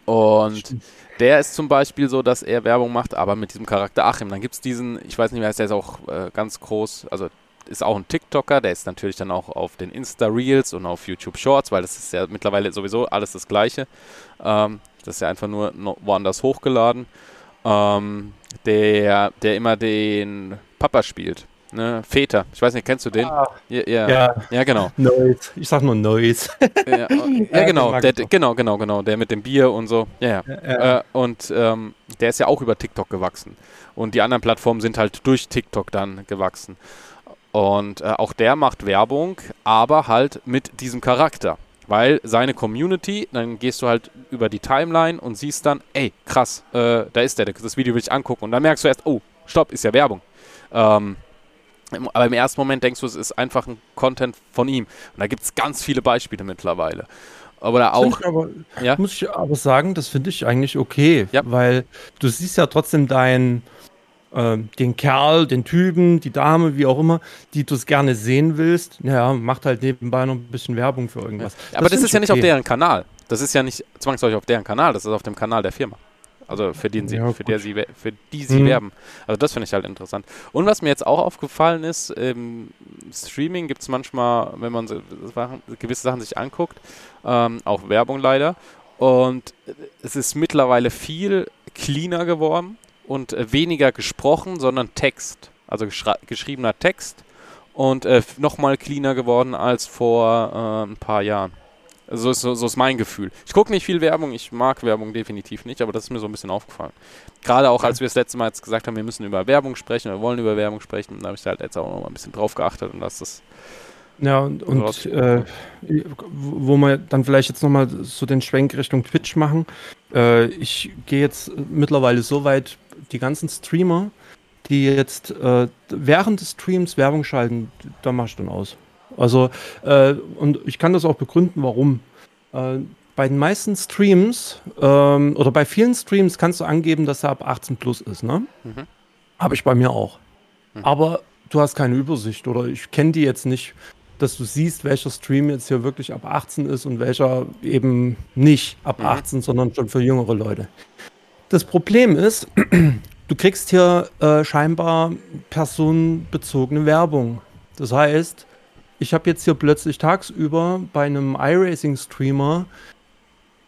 Und Stimmt. der ist zum Beispiel so, dass er Werbung macht, aber mit diesem Charakter Achim. Dann gibt es diesen, ich weiß nicht, wer ist, der ist auch äh, ganz groß, also ist auch ein TikToker, der ist natürlich dann auch auf den Insta-Reels und auf YouTube Shorts, weil das ist ja mittlerweile sowieso alles das Gleiche. Ähm, das ist ja einfach nur woanders hochgeladen. Ähm, der, der immer den Papa spielt. Ne, Väter. Ich weiß nicht, kennst du den? Ah,
ja, ja, ja. ja, genau. Noise. Ich sag nur Noise. (laughs)
ja, ja, genau, der, genau, genau, genau. Der mit dem Bier und so. Ja, ja. Äh, und ähm, der ist ja auch über TikTok gewachsen. Und die anderen Plattformen sind halt durch TikTok dann gewachsen. Und äh, auch der macht Werbung, aber halt mit diesem Charakter. Weil seine Community, dann gehst du halt über die Timeline und siehst dann, ey, krass, äh, da ist der, das Video will ich angucken. Und dann merkst du erst, oh, stopp, ist ja Werbung. Ähm, aber im ersten Moment denkst du, es ist einfach ein Content von ihm. Und da gibt es ganz viele Beispiele mittlerweile. Aber auch.
Ich aber, ja? Muss ich aber sagen, das finde ich eigentlich okay, ja. weil du siehst ja trotzdem deinen äh, den Kerl, den Typen, die Dame, wie auch immer, die du es gerne sehen willst, ja, macht halt nebenbei noch ein bisschen Werbung für irgendwas.
Ja, aber das, das ist ja nicht auf deren Kanal. Das ist ja nicht zwangsläufig auf deren Kanal, das ist auf dem Kanal der Firma. Also für, den sie, ja, für, der sie, für die sie mhm. werben. Also das finde ich halt interessant. Und was mir jetzt auch aufgefallen ist, im Streaming gibt es manchmal, wenn man so, gewisse Sachen sich anguckt, ähm, auch Werbung leider. Und es ist mittlerweile viel cleaner geworden und äh, weniger gesprochen, sondern Text. Also geschriebener Text und äh, nochmal cleaner geworden als vor äh, ein paar Jahren. So ist, so, so ist mein Gefühl. Ich gucke nicht viel Werbung, ich mag Werbung definitiv nicht, aber das ist mir so ein bisschen aufgefallen. Gerade auch, als wir das letzte Mal jetzt gesagt haben, wir müssen über Werbung sprechen, wir wollen über Werbung sprechen, da habe ich halt jetzt auch noch mal ein bisschen drauf geachtet und das ist.
Ja, und, und äh, wo wir dann vielleicht jetzt nochmal so den Schwenk Richtung Twitch machen. Äh, ich gehe jetzt mittlerweile so weit, die ganzen Streamer, die jetzt äh, während des Streams Werbung schalten, da mache ich dann aus. Also, äh, und ich kann das auch begründen, warum. Äh, bei den meisten Streams ähm, oder bei vielen Streams kannst du angeben, dass er ab 18 plus ist, ne? Mhm. Habe ich bei mir auch. Mhm. Aber du hast keine Übersicht oder ich kenne die jetzt nicht, dass du siehst, welcher Stream jetzt hier wirklich ab 18 ist und welcher eben nicht ab mhm. 18, sondern schon für jüngere Leute. Das Problem ist, (clears throat) du kriegst hier äh, scheinbar personenbezogene Werbung. Das heißt, ich habe jetzt hier plötzlich tagsüber bei einem iRacing-Streamer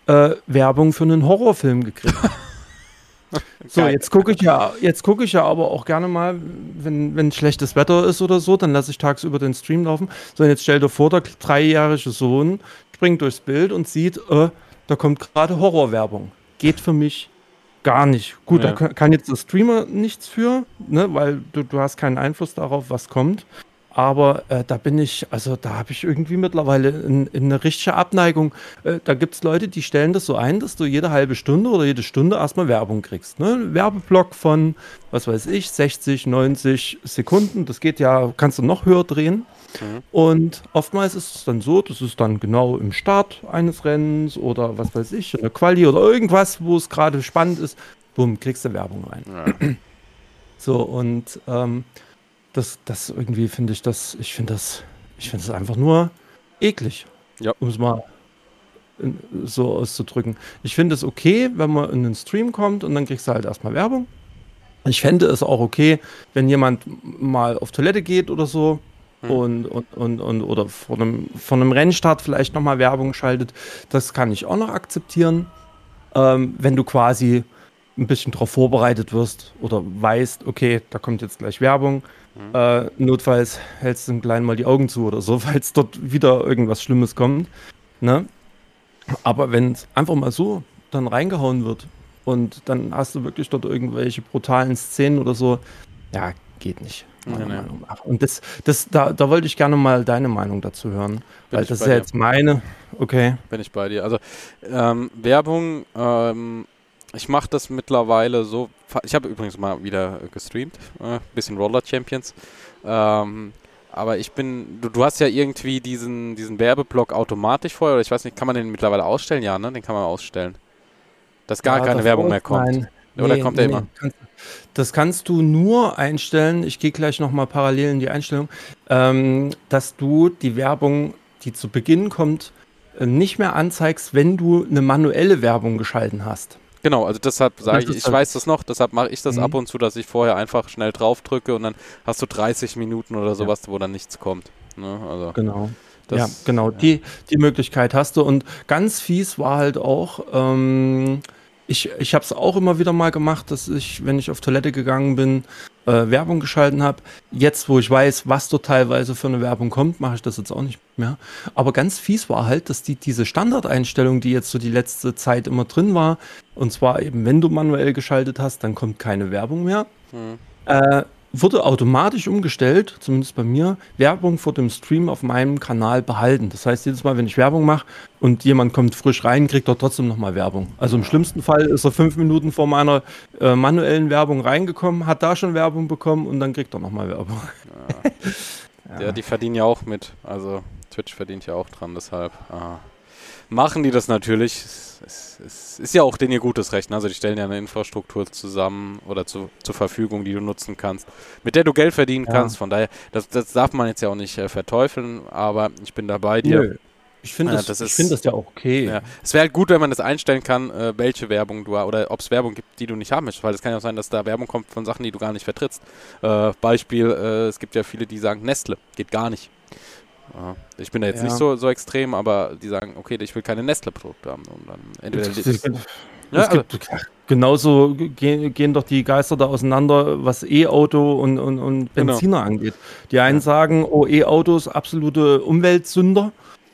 äh, Werbung für einen Horrorfilm gekriegt. (laughs) so, jetzt gucke ich ja, jetzt gucke ich ja aber auch gerne mal, wenn, wenn schlechtes Wetter ist oder so, dann lasse ich tagsüber den Stream laufen. So, jetzt stell dir vor, der dreijährige Sohn springt durchs Bild und sieht, äh, da kommt gerade Horrorwerbung. Geht für mich gar nicht. Gut, ja. da kann jetzt der Streamer nichts für, ne, weil du, du hast keinen Einfluss darauf, was kommt. Aber äh, da bin ich, also da habe ich irgendwie mittlerweile in, in eine richtige Abneigung. Äh, da gibt es Leute, die stellen das so ein, dass du jede halbe Stunde oder jede Stunde erstmal Werbung kriegst. Ne? Werbeblock von, was weiß ich, 60, 90 Sekunden. Das geht ja, kannst du noch höher drehen. Mhm. Und oftmals ist es dann so, das ist dann genau im Start eines Rennens oder was weiß ich, in der Quali oder irgendwas, wo es gerade spannend ist, bumm, kriegst du Werbung rein. Ja. (clears throat) So, und ähm, das, das irgendwie finde ich das, ich finde das, ich finde das einfach nur eklig. Ja. Um es mal so auszudrücken. Ich finde es okay, wenn man in den Stream kommt und dann kriegst du halt erstmal Werbung. Ich fände es auch okay, wenn jemand mal auf Toilette geht oder so hm. und, und, und, und, oder vor einem, vor einem Rennstart vielleicht nochmal Werbung schaltet. Das kann ich auch noch akzeptieren. Ähm, wenn du quasi ein bisschen darauf vorbereitet wirst oder weißt, okay, da kommt jetzt gleich Werbung. Mhm. Äh, notfalls hältst du klein mal die Augen zu oder so, (laughs) falls dort wieder irgendwas Schlimmes kommt. Ne? Aber wenn es einfach mal so dann reingehauen wird und dann hast du wirklich dort irgendwelche brutalen Szenen oder so, ja, geht nicht. Nee, nee. Und das, das, da, da wollte ich gerne mal deine Meinung dazu hören. Bin weil das ist ja jetzt meine. Okay.
Bin ich bei dir. Also ähm, Werbung ähm, ich mache das mittlerweile so. Ich habe übrigens mal wieder gestreamt, äh, bisschen Roller Champions. Ähm, aber ich bin, du, du hast ja irgendwie diesen, diesen Werbeblock automatisch vorher, oder ich weiß nicht, kann man den mittlerweile ausstellen? Ja, ne? Den kann man ausstellen. Dass gar ja, keine Werbung mehr kommt.
Nein.
Oder kommt der immer?
Kannst, das kannst du nur einstellen. Ich gehe gleich nochmal parallel in die Einstellung, ähm, dass du die Werbung, die zu Beginn kommt, äh, nicht mehr anzeigst, wenn du eine manuelle Werbung geschalten hast.
Genau, also deshalb sage ich, ich halt weiß das noch, deshalb mache ich das mhm. ab und zu, dass ich vorher einfach schnell drauf drücke und dann hast du 30 Minuten oder sowas, ja. wo dann nichts kommt. Ne?
Also genau. Das, ja, genau. Ja. Die, die Möglichkeit hast du. Und ganz fies war halt auch, ähm, ich, ich habe es auch immer wieder mal gemacht, dass ich, wenn ich auf Toilette gegangen bin, äh, Werbung geschalten habe. Jetzt, wo ich weiß, was dort teilweise für eine Werbung kommt, mache ich das jetzt auch nicht mehr. Aber ganz fies war halt, dass die diese Standardeinstellung, die jetzt so die letzte Zeit immer drin war, und zwar eben, wenn du manuell geschaltet hast, dann kommt keine Werbung mehr. Hm. Äh, wurde automatisch umgestellt, zumindest bei mir, Werbung vor dem Stream auf meinem Kanal behalten. Das heißt, jedes Mal, wenn ich Werbung mache und jemand kommt frisch rein, kriegt er trotzdem nochmal Werbung. Also im schlimmsten Fall ist er fünf Minuten vor meiner äh, manuellen Werbung reingekommen, hat da schon Werbung bekommen und dann kriegt er nochmal Werbung.
Ja. ja. die verdienen ja auch mit. Also Twitch verdient ja auch dran, deshalb. Ah machen die das natürlich. Es, es, ist ja auch denen ihr gutes Recht. Ne? Also die stellen ja eine Infrastruktur zusammen oder zu, zur Verfügung, die du nutzen kannst, mit der du Geld verdienen ja. kannst. Von daher, das, das, darf man jetzt ja auch nicht äh, verteufeln, aber ich bin da bei dir. Nö.
Ich finde das, das, find das ja auch okay. Ja.
Es wäre halt gut, wenn man das einstellen kann, äh, welche Werbung du oder ob es Werbung gibt, die du nicht haben möchtest. Weil es kann ja auch sein, dass da Werbung kommt von Sachen, die du gar nicht vertrittst. Äh, Beispiel, äh, es gibt ja viele, die sagen, Nestle geht gar nicht. Ja. Ich bin da jetzt ja. nicht so, so extrem, aber die sagen, okay, ich will keine Nestle-Produkte haben. Und dann entweder
ja, also gibt, genauso gehen, gehen doch die Geister da auseinander, was E-Auto und, und, und genau. Benziner genau. angeht. Die einen sagen, oh, E-Autos absolute Umweltsünder.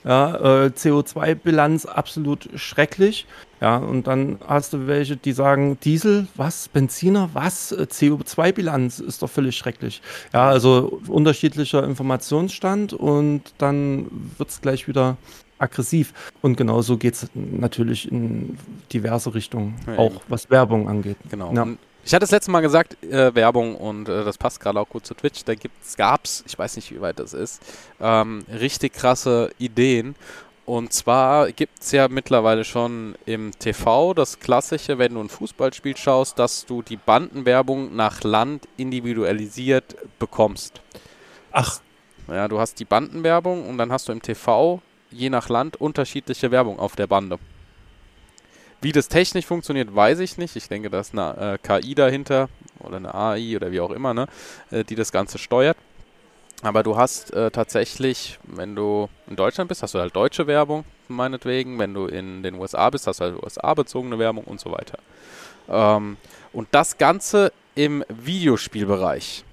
Ja, äh, CO2-Bilanz absolut schrecklich. Ja, und dann hast du welche, die sagen, Diesel, was, Benziner, was, äh, CO2-Bilanz ist doch völlig schrecklich. Ja, also unterschiedlicher Informationsstand und dann wird es gleich wieder aggressiv. Und genauso geht es natürlich in diverse Richtungen, ja, auch was Werbung angeht.
Genau. Ja. Ich hatte das letzte Mal gesagt, äh, Werbung und äh, das passt gerade auch gut zu Twitch. Da gab es, ich weiß nicht, wie weit das ist, ähm, richtig krasse Ideen. Und zwar gibt es ja mittlerweile schon im TV das Klassische, wenn du ein Fußballspiel schaust, dass du die Bandenwerbung nach Land individualisiert bekommst.
Ach.
Ja, du hast die Bandenwerbung und dann hast du im TV je nach Land unterschiedliche Werbung auf der Bande. Wie das technisch funktioniert, weiß ich nicht. Ich denke, da ist eine äh, KI dahinter oder eine AI oder wie auch immer, ne, äh, die das Ganze steuert. Aber du hast äh, tatsächlich, wenn du in Deutschland bist, hast du halt deutsche Werbung, meinetwegen. Wenn du in den USA bist, hast du halt USA-bezogene Werbung und so weiter. Ähm, und das Ganze im Videospielbereich.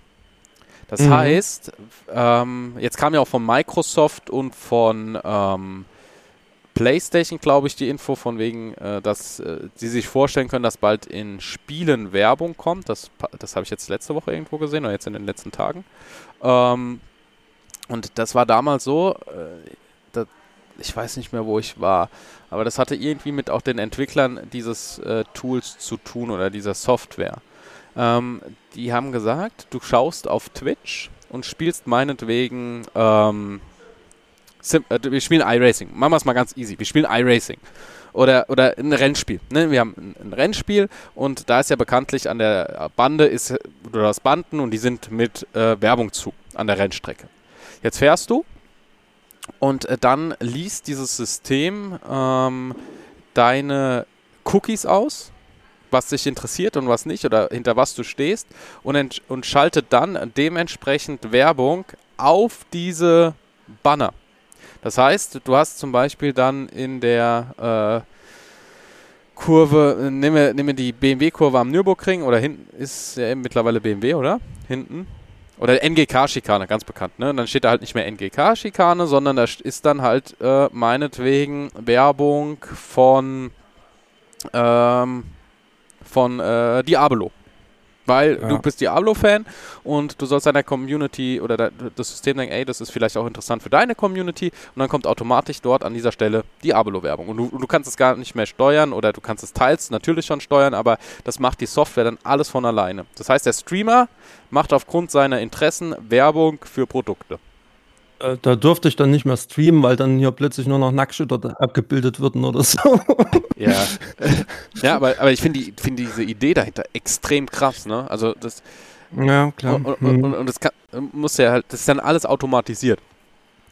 Das mhm. heißt, ähm, jetzt kam ja auch von Microsoft und von ähm, PlayStation, glaube ich, die Info von wegen, äh, dass äh, sie sich vorstellen können, dass bald in Spielen Werbung kommt. Das, das habe ich jetzt letzte Woche irgendwo gesehen oder jetzt in den letzten Tagen. Ähm, und das war damals so, äh, das, ich weiß nicht mehr, wo ich war, aber das hatte irgendwie mit auch den Entwicklern dieses äh, Tools zu tun oder dieser Software. Ähm, die haben gesagt, du schaust auf Twitch und spielst meinetwegen ähm, Sim äh, wir spielen iRacing. Machen wir es mal ganz easy. Wir spielen iRacing. Oder, oder ein Rennspiel. Ne? Wir haben ein, Rennspiel und da ist ja bekanntlich an der Bande ist oder das Banden und die sind mit äh, Werbung zu an der Rennstrecke. Jetzt fährst du und äh, dann liest dieses System ähm, deine Cookies aus, was dich interessiert und was nicht oder hinter was du stehst und, und schaltet dann dementsprechend Werbung auf diese Banner. Das heißt, du hast zum Beispiel dann in der äh, Kurve, nehmen wir, nehmen wir die BMW-Kurve am Nürburgring oder hinten ist ja mittlerweile BMW, oder? Hinten. Oder NGK-Schikane, ganz bekannt, ne? Und dann steht da halt nicht mehr NGK-Schikane, sondern da ist dann halt äh, meinetwegen Werbung von ähm, von äh, Diablo. Weil ja. du bist Diablo-Fan und du sollst deiner Community oder das System denken, ey, das ist vielleicht auch interessant für deine Community und dann kommt automatisch dort an dieser Stelle Diablo-Werbung. Und du, du, kannst es gar nicht mehr steuern oder du kannst es teils natürlich schon steuern, aber das macht die Software dann alles von alleine. Das heißt, der Streamer macht aufgrund seiner Interessen Werbung für Produkte.
Äh, da durfte ich dann nicht mehr streamen, weil dann hier plötzlich nur noch Nacktschütter abgebildet würden oder so. (laughs)
Ja. ja, aber, aber ich finde die, find diese Idee dahinter extrem krass, ne? Also das.
Ja, klar.
Und, und, und, und das kann, muss ja halt, das ist dann alles automatisiert.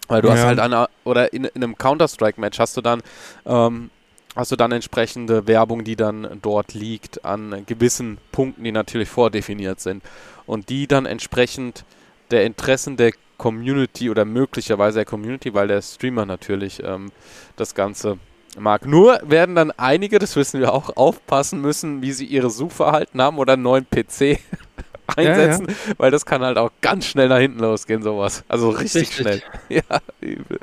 Weil du ja. hast halt eine, oder in, in einem Counter-Strike-Match hast du dann, ähm, hast du dann entsprechende Werbung, die dann dort liegt an gewissen Punkten, die natürlich vordefiniert sind. Und die dann entsprechend der Interessen der Community oder möglicherweise der Community, weil der Streamer natürlich ähm, das Ganze mag. Nur werden dann einige, das wissen wir auch, aufpassen müssen, wie sie ihre Suchverhalten haben oder einen neuen PC (laughs) einsetzen, ja, ja. weil das kann halt auch ganz schnell nach hinten losgehen, sowas. Also richtig, richtig. schnell. (laughs) ja,
übel.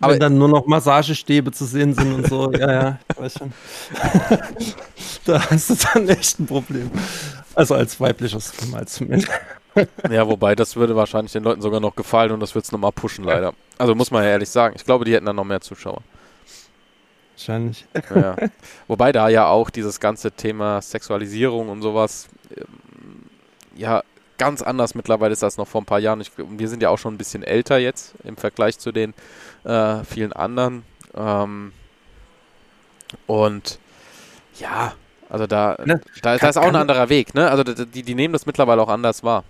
Aber Wenn dann nur noch Massagestäbe zu sehen sind und so, ja, ja, ich weiß schon. (laughs) da hast du dann echt ein Problem. Also als weiblicher Streamer als zumindest.
Ja, wobei, das würde wahrscheinlich den Leuten sogar noch gefallen und das wird es nochmal pushen, leider. Also muss man ja ehrlich sagen. Ich glaube, die hätten dann noch mehr Zuschauer.
Wahrscheinlich.
Ja. Wobei da ja auch dieses ganze Thema Sexualisierung und sowas ähm, ja ganz anders mittlerweile ist als noch vor ein paar Jahren. Ich, wir sind ja auch schon ein bisschen älter jetzt im Vergleich zu den äh, vielen anderen. Ähm, und ja, also da, ne, da, kann, ist auch ein anderer Weg, ne? Also die, die nehmen das mittlerweile auch anders wahr.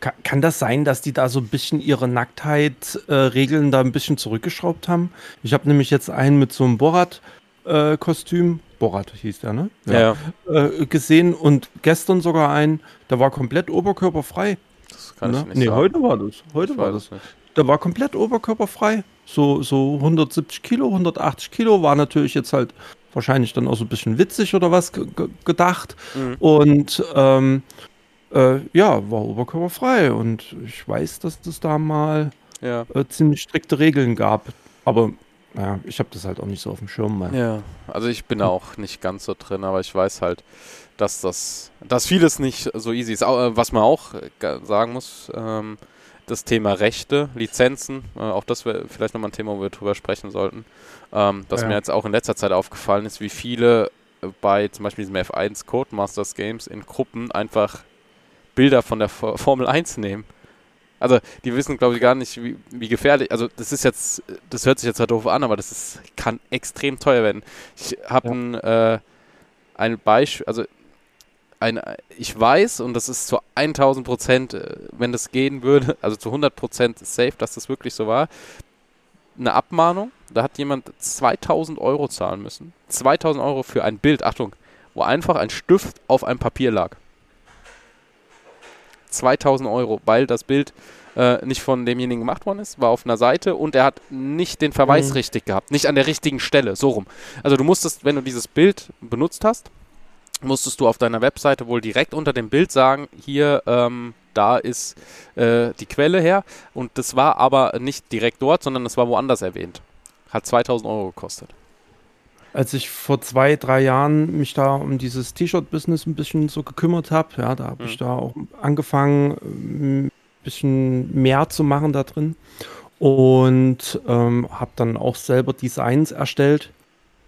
Kann, kann das sein, dass die da so ein bisschen ihre Nacktheit-Regeln äh, da ein bisschen zurückgeschraubt haben? Ich habe nämlich jetzt einen mit so einem Borat-Kostüm, äh, Borat hieß der, ne?
Ja.
ja. Äh, gesehen und gestern sogar einen, der war komplett oberkörperfrei.
Das kann ne? ich nicht Nee, sagen.
heute war das. Heute ich war das. Nicht. Der war komplett oberkörperfrei. So, so 170 Kilo, 180 Kilo war natürlich jetzt halt wahrscheinlich dann auch so ein bisschen witzig oder was gedacht. Mhm. Und ähm, äh, ja, war oberkörperfrei. Und ich weiß, dass es da mal ja. äh, ziemlich strikte Regeln gab. Aber ja, ich habe das halt auch nicht so auf dem Schirm.
Mal. Ja, also ich bin auch nicht ganz so drin, aber ich weiß halt, dass das, dass vieles nicht so easy ist. Äh, was man auch äh, sagen muss, ähm, das Thema Rechte, Lizenzen, äh, auch das wäre vielleicht nochmal ein Thema, wo wir drüber sprechen sollten. Ähm, dass ja. mir jetzt auch in letzter Zeit aufgefallen ist, wie viele äh, bei zum Beispiel diesem F1 Codemasters Games in Gruppen einfach Bilder von der Formel 1 nehmen. Also die wissen, glaube ich, gar nicht, wie, wie, gefährlich. Also das ist jetzt, das hört sich jetzt halt doof an, aber das ist, kann extrem teuer werden. Ich habe ja. ein, äh, ein Beispiel, also ein, ich weiß, und das ist zu 1000 Prozent, äh, wenn das gehen würde, (laughs) also zu 100 Prozent safe, dass das wirklich so war, eine Abmahnung. Da hat jemand 2000 Euro zahlen müssen. 2000 Euro für ein Bild, Achtung, wo einfach ein Stift auf einem Papier lag. 2000 Euro, weil das Bild äh, nicht von demjenigen gemacht worden ist, war auf einer Seite und er hat nicht den Verweis mhm. richtig gehabt, nicht an der richtigen Stelle, so rum. Also du musstest, wenn du dieses Bild benutzt hast, musstest du auf deiner Webseite wohl direkt unter dem Bild sagen, hier, ähm, da ist äh, die Quelle her. Und das war aber nicht direkt dort, sondern das war woanders erwähnt. Hat 2000 Euro gekostet.
Als ich vor zwei, drei Jahren mich da um dieses T-Shirt-Business ein bisschen so gekümmert habe, ja, da habe mhm. ich da auch angefangen, ein bisschen mehr zu machen da drin. Und ähm, habe dann auch selber Designs erstellt.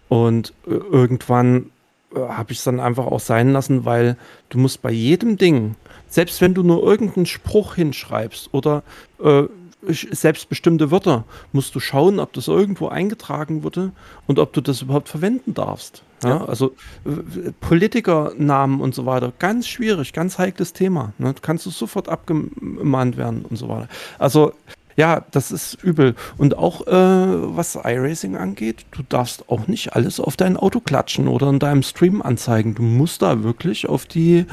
Und äh, irgendwann äh, habe ich es dann einfach auch sein lassen, weil du musst bei jedem Ding, selbst wenn du nur irgendeinen Spruch hinschreibst oder äh, selbstbestimmte Wörter, musst du schauen, ob das irgendwo eingetragen wurde und ob du das überhaupt verwenden darfst. Ja, ja. Also Politikernamen und so weiter, ganz schwierig, ganz heikles Thema. Ne? Kannst du sofort abgemahnt werden und so weiter. Also ja, das ist übel. Und auch äh, was iRacing angeht, du darfst auch nicht alles auf dein Auto klatschen oder in deinem Stream anzeigen. Du musst da wirklich auf die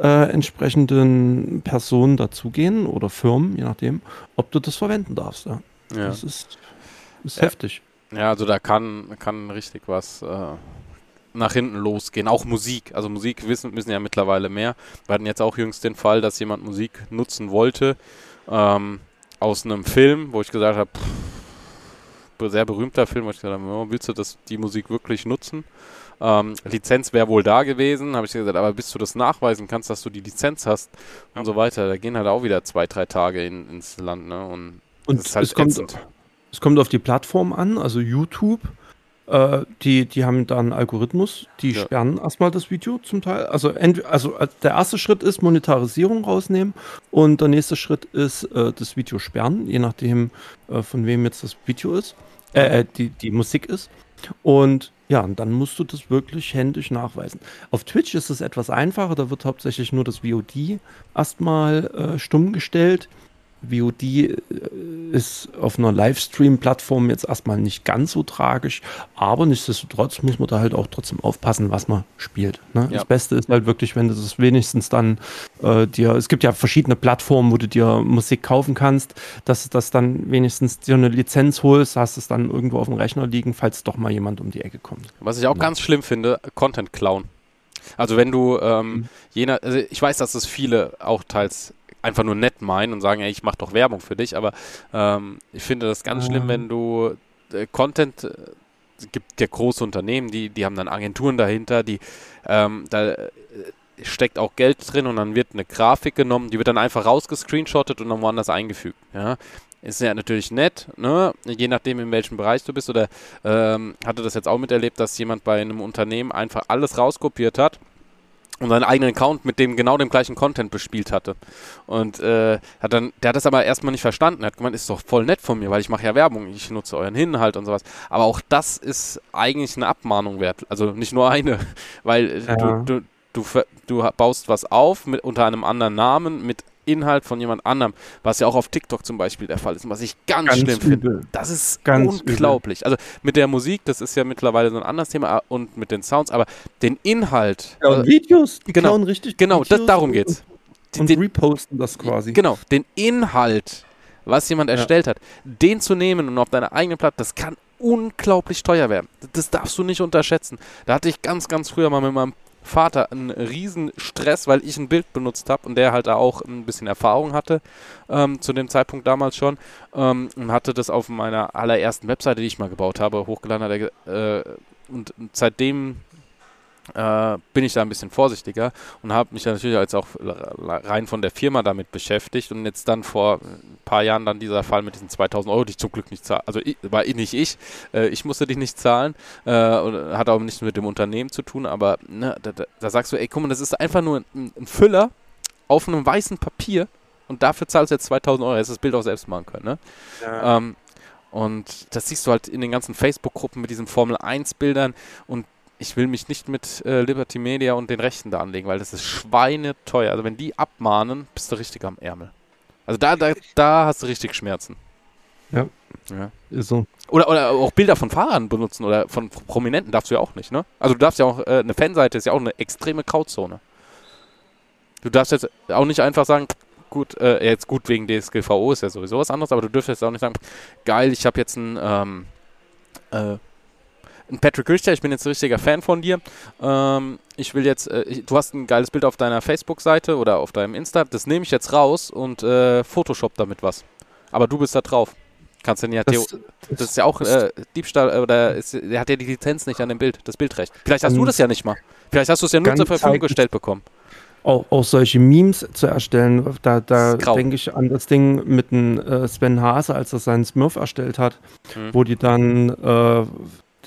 äh, entsprechenden Personen dazugehen oder Firmen, je nachdem, ob du das verwenden darfst. Ja. ja. Das ist, ist ja. heftig.
Ja, also da kann, kann richtig was äh, nach hinten losgehen. Auch Musik. Also Musik wissen, müssen ja mittlerweile mehr. Wir hatten jetzt auch jüngst den Fall, dass jemand Musik nutzen wollte. Ähm, aus einem Film, wo ich gesagt habe, sehr berühmter Film, wo ich gesagt habe, willst du das, die Musik wirklich nutzen? Ähm, Lizenz wäre wohl da gewesen, habe ich gesagt, aber bis du das nachweisen kannst, dass du die Lizenz hast und so weiter, da gehen halt auch wieder zwei, drei Tage in, ins Land, ne? Und,
und halt es, kommt, es kommt auf die Plattform an, also YouTube Äh, die, die haben da einen Algorithmus, die ja. sperren erstmal das Video zum Teil. Also, also äh, der erste Schritt ist Monetarisierung rausnehmen und der nächste Schritt ist äh, das Video sperren, je nachdem, äh, von wem jetzt das Video ist, äh, äh, die, die Musik ist. Und ja, und dann musst du das wirklich händisch nachweisen. Auf Twitch ist es etwas einfacher, da wird hauptsächlich nur das VOD erstmal äh, stumm gestellt. VOD äh, ist auf einer Livestream-Plattform jetzt erstmal nicht ganz so tragisch, aber nichtsdestotrotz muss man da halt auch trotzdem aufpassen, was man spielt. Ne? Ja. Das Beste ist halt wirklich, wenn du das wenigstens dann äh, dir, es gibt ja verschiedene Plattformen, wo du dir Musik kaufen kannst, dass du das dann wenigstens dir eine Lizenz holst, hast es dann irgendwo auf dem Rechner liegen, falls doch mal jemand um die Ecke kommt.
Was ich auch ja. ganz schlimm finde, Content klauen. Also wenn du ähm, mhm. jener, also ich weiß, dass es viele auch teils einfach nur nett meinen und sagen, ey, ich mache doch Werbung für dich, aber ähm, ich finde das ganz schlimm, wenn du äh, Content äh, gibt ja große Unternehmen, die, die haben dann Agenturen dahinter, die ähm, da äh, steckt auch Geld drin und dann wird eine Grafik genommen, die wird dann einfach rausgescreenshottet und dann woanders eingefügt. Ja? Ist ja natürlich nett, ne? je nachdem in welchem Bereich du bist. Oder ähm, hatte das jetzt auch miterlebt, dass jemand bei einem Unternehmen einfach alles rauskopiert hat und seinen eigenen Account mit dem genau dem gleichen Content bespielt hatte. Und äh, hat dann, der hat das aber erstmal nicht verstanden. Er hat gemeint, ist doch voll nett von mir, weil ich mache ja Werbung, ich nutze euren Inhalt und sowas. Aber auch das ist eigentlich eine Abmahnung wert. Also nicht nur eine, (laughs) weil ja. du, du, du, du baust was auf mit, unter einem anderen Namen mit Inhalt von jemand anderem, was ja auch auf TikTok zum Beispiel der Fall ist und was ich ganz, ganz schlimm finde. Das ist ganz unglaublich. Übel. Also mit der Musik, das ist ja mittlerweile so ein anderes Thema ah, und mit den Sounds, aber den Inhalt.
Ja, und äh, Videos,
die genau, richtig. Genau, das, darum geht's.
Und, den, reposten das quasi.
Genau, den Inhalt, was jemand erstellt ja. hat, den zu nehmen und auf deiner eigenen Platte, das kann unglaublich teuer werden. Das darfst du nicht unterschätzen. Da hatte ich ganz, ganz früher mal mit meinem Vater einen riesen Stress, weil ich ein Bild benutzt habe und der halt auch ein bisschen Erfahrung hatte, ähm, zu dem Zeitpunkt damals schon, ähm, und hatte das auf meiner allerersten Webseite, die ich mal gebaut habe, hochgeladen. Äh, und seitdem äh, bin ich da ein bisschen vorsichtiger und habe mich natürlich als auch rein von der Firma damit beschäftigt und jetzt dann vor ein paar Jahren dann dieser Fall mit diesen 2000 Euro, die ich zum Glück nicht zahle, also ich, war nicht ich, äh, ich musste die nicht zahlen, äh, hat auch nichts mit dem Unternehmen zu tun, aber ne, da, da, da, sagst du, ey, guck mal, das ist einfach nur ein, ein Füller auf einem weißen Papier und dafür zahlst du jetzt 2000 Euro, hättest das Bild auch selbst machen können, ne? Ja. Ähm, und das siehst du halt in den ganzen Facebook-Gruppen mit diesen Formel-1-Bildern und ich will mich nicht mit äh, Liberty Media und den Rechten da anlegen, weil das ist schweineteuer. Also wenn die abmahnen, bist du richtig am Ärmel. Also da, da, da hast du richtig Schmerzen.
Ja. ja. Ist so.
Oder, oder auch Bilder von Fahrern benutzen oder von Prominenten darfst du ja auch nicht, ne? Also du darfst ja auch, äh, eine Fanseite ist ja auch eine extreme Grauzone. Du darfst jetzt auch nicht einfach sagen, gut, äh, jetzt gut wegen DSGVO ist ja sowieso was anderes, aber du dürftest jetzt auch nicht sagen, geil, ich habe jetzt ein ähm, äh, Patrick Richter, ich bin jetzt ein richtiger Fan von dir. Ähm, ich will jetzt, äh, ich, du hast ein geiles Bild auf deiner Facebook-Seite oder auf deinem Insta, das nehme ich jetzt raus und äh, Photoshop damit was. Aber du bist da drauf. Kannst du ja das, das, ist ja auch äh, Diebstahl oder ist, der hat ja die Lizenz nicht an dem Bild, das Bildrecht. Vielleicht hast du das ja nicht mal. Vielleicht hast du es ja nur zur Verfügung gestellt bekommen.
Auch, auch, solche Memes zu erstellen, da, da denke ich an das Ding mit dem äh, Sven Hase, als er seinen Smurf erstellt hat, mhm. wo die dann äh,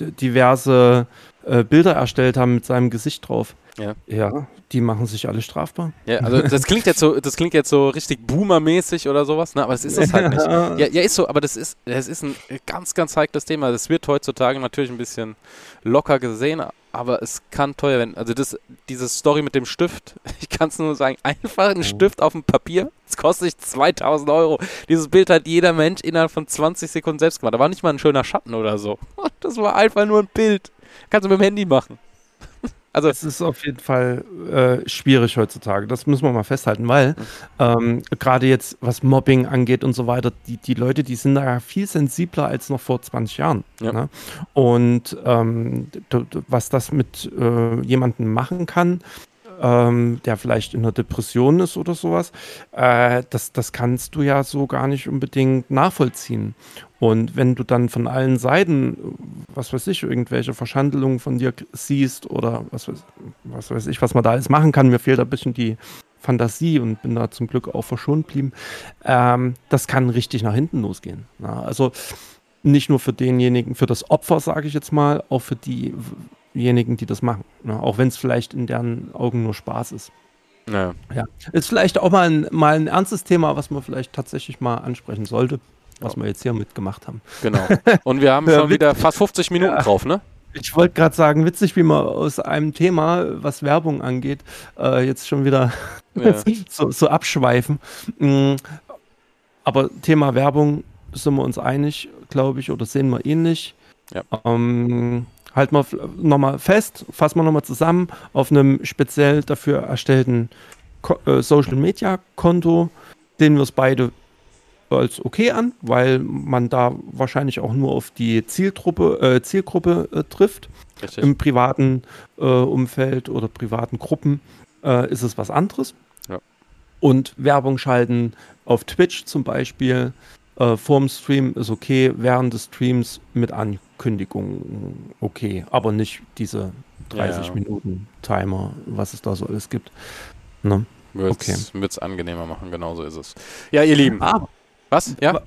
diverse äh, Bilder erstellt haben mit seinem Gesicht drauf. Ja. ja, die machen sich alle strafbar.
Ja, also das klingt jetzt so, das klingt jetzt so richtig Boomer-mäßig oder sowas, ne? aber das ist es halt nicht. (laughs) Ja, ja, ist so, aber das ist, das ist ein ganz, ganz heikles Thema. Das wird heutzutage natürlich ein bisschen locker gesehen, aber es kann teuer werden. Also das, diese Story mit dem Stift, (laughs) ich kann es nur sagen, einfach ein Stift auf dem Papier, das kostet sich 2000 Euro. Dieses Bild hat jeder Mensch innerhalb von 20 Sekunden selbst gemacht. Da war nicht mal ein schöner Schatten oder so. (laughs) Das war einfach nur ein Bild. Kannst du mit dem Handy machen.
Also es ist auf jeden Fall äh, schwierig heutzutage. Das müssen wir mal festhalten, weil mhm. ähm, gerade jetzt, was Mobbing angeht und so weiter, die, die Leute, die sind da viel sensibler als noch vor 20 Jahren. Ja. Ne? Und ähm, was das mit äh, jemandem machen kann, ähm, der vielleicht in einer Depression ist oder sowas, äh, das, das kannst du ja so gar nicht unbedingt nachvollziehen. Und wenn du dann von allen Seiten, was weiß ich, irgendwelche Verschandelungen von dir siehst oder was weiß, was weiß ich, was man da alles machen kann, mir fehlt ein bisschen die Fantasie und bin da zum Glück auch verschont geblieben, ähm, das kann richtig nach hinten losgehen. Na, also nicht nur für denjenigen, für das Opfer, sage ich jetzt mal, auch für diejenigen, die das machen. Ne? Auch wenn es vielleicht in deren Augen nur Spaß ist. Ja. ja. Ist vielleicht auch mal ein, mal ein ernstes Thema, was man vielleicht tatsächlich mal ansprechen sollte, was ja. wir jetzt hier mitgemacht haben.
Genau. Und wir haben (laughs) schon wieder fast 50 Minuten drauf, ne?
Ich wollte gerade sagen, witzig, wie man aus einem Thema, was Werbung angeht, äh, jetzt schon wieder (laughs) ja. so, so, abschweifen. Mhm. Aber Thema Werbung sind wir uns einig, glaube ich, oder sehen wir ähnlich. Ja. Ähm, halten wir nochmal fest, fassen wir nochmal zusammen auf einem speziell dafür erstellten äh, Social Media Konto, sehen wir es beide als okay an, weil man da wahrscheinlich auch nur auf die Zielgruppe, äh, Zielgruppe äh, trifft. Richtig. Im privaten äh, Umfeld oder privaten Gruppen äh, ist es was anderes. Ja. Und Werbung schalten auf Twitch zum Beispiel äh, vorm Stream ist okay, während des Streams mit Ankündigung okay, aber nicht diese 30 ja. Minuten Timer, was es da so alles gibt.
Ne? Wird es okay. angenehmer machen, genau so ist es. Ja, ihr Lieben. Ah, was?
Ja?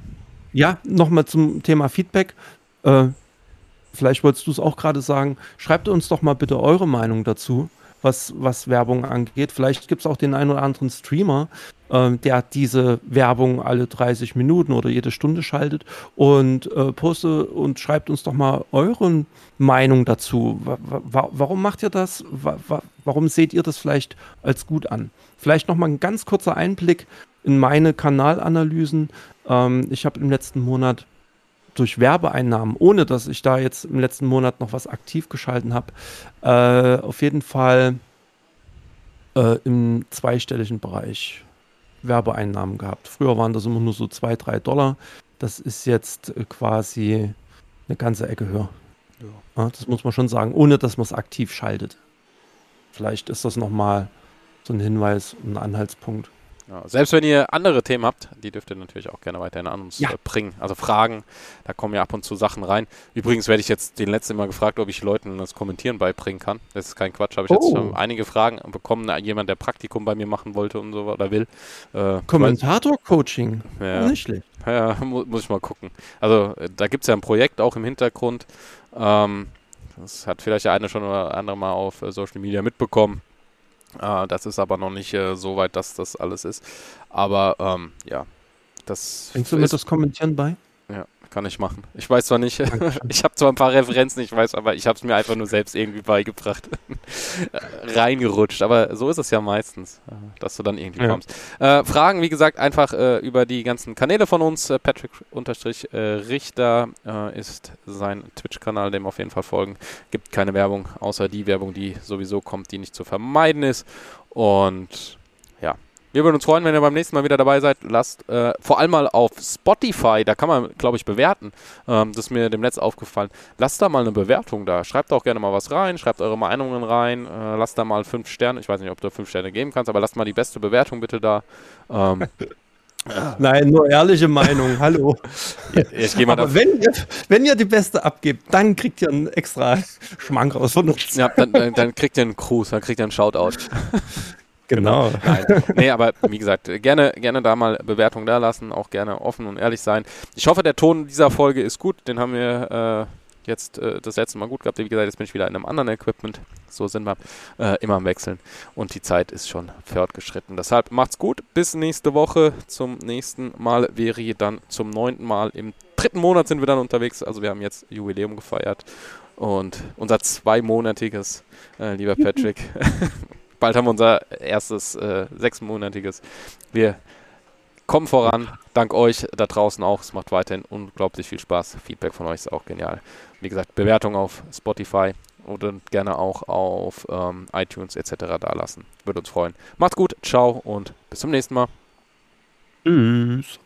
Ja, nochmal zum Thema Feedback. Äh, vielleicht wolltest du es auch gerade sagen. Schreibt uns doch mal bitte eure Meinung dazu, was, was Werbung angeht. Vielleicht gibt es auch den einen oder anderen Streamer, äh, der diese Werbung alle 30 Minuten oder jede Stunde schaltet und äh, poste und schreibt uns doch mal eure Meinung dazu. warum macht ihr das? warum seht ihr das vielleicht als gut an? Vielleicht nochmal ein ganz kurzer Einblick in meine Kanalanalysen. Ähm, ich habe im letzten Monat durch Werbeeinnahmen, ohne dass ich da jetzt im letzten Monat noch was aktiv geschalten habe, äh, auf jeden Fall äh, im zweistelligen Bereich Werbeeinnahmen gehabt. Früher waren das immer nur so zwei, drei Dollar. Das ist jetzt äh, quasi eine ganze Ecke höher. Ja. Ja, das muss man schon sagen, ohne dass man es aktiv schaltet. Vielleicht ist das nochmal so ein Hinweis, ein Anhaltspunkt.
Ja, selbst wenn ihr andere Themen habt, die dürft ihr natürlich auch gerne weiterhin an uns ja. äh, bringen. Also Fragen, da kommen ja ab und zu Sachen rein. Übrigens werde ich jetzt den letzten Mal gefragt, ob ich Leuten das Kommentieren beibringen kann. Das ist kein Quatsch. Habe ich oh. jetzt schon einige Fragen bekommen. Jemand, der Praktikum bei mir machen wollte und so oder will.
Äh, Kommentator-Coaching.
Ja, Nicht schlecht. Ja, mu muss ich mal gucken. Also äh, da gibt es ja ein Projekt auch im Hintergrund. Ähm, das hat vielleicht der eine schon oder andere mal auf äh, Social Media mitbekommen. Äh, das ist aber noch nicht äh, so weit, dass das alles ist. Aber ähm, ja, das.
Denkst du mir das Kommentieren bei?
Kann ich machen. Ich weiß zwar nicht, (laughs) ich habe zwar ein paar Referenzen, ich weiß, aber ich habe es mir einfach nur selbst irgendwie beigebracht. (laughs) Reingerutscht, aber so ist es ja meistens, äh, dass du dann irgendwie ja. kommst. Äh, Fragen, wie gesagt, einfach äh, über die ganzen Kanäle von uns. Äh, Patrick-Richter äh, ist sein Twitch-Kanal, dem auf jeden Fall folgen. Gibt keine Werbung, außer die Werbung, die sowieso kommt, die nicht zu vermeiden ist. Und wir würden uns freuen, wenn ihr beim nächsten Mal wieder dabei seid. Lasst äh, vor allem mal auf Spotify, da kann man, glaube ich, bewerten. Ähm, das ist mir dem Netz aufgefallen. Lasst da mal eine Bewertung da. Schreibt auch gerne mal was rein, schreibt eure Meinungen rein. Äh, lasst da mal fünf Sterne. Ich weiß nicht, ob du fünf Sterne geben kannst, aber lasst mal die beste Bewertung bitte da. Ähm, (laughs)
Nein, nur ehrliche Meinung. Hallo. (laughs)
Ich mal
Aber wenn ihr, wenn ihr die beste abgebt, dann kriegt ihr einen extra Schmank raus von uns.
Ja, dann, dann kriegt ihr einen Gruß, dann kriegt ihr einen Shoutout. (laughs)
Genau.
genau. (laughs) Nein. Nee, aber wie gesagt, gerne, gerne da mal Bewertung da lassen, auch gerne offen und ehrlich sein. Ich hoffe, der Ton dieser Folge ist gut. Den haben wir äh, jetzt äh, das letzte Mal gut gehabt. Wie gesagt, jetzt bin ich wieder in einem anderen Equipment. So sind wir äh, immer am Wechseln. Und die Zeit ist schon fortgeschritten. Deshalb macht's gut. Bis nächste Woche. Zum nächsten Mal wäre dann zum neunten Mal. Im dritten Monat sind wir dann unterwegs. Also wir haben jetzt Jubiläum gefeiert. Und unser zweimonatiges, äh, lieber (laughs) Patrick, (laughs) bald haben wir unser erstes äh, sechsmonatiges. Wir kommen voran. Dank euch da draußen auch. Es macht weiterhin unglaublich viel Spaß. Feedback von euch ist auch genial. Wie gesagt, Bewertung auf Spotify oder gerne auch auf ähm, iTunes etc. da lassen. Würde uns freuen. Macht's gut, ciao und bis zum nächsten Mal.
Tschüss.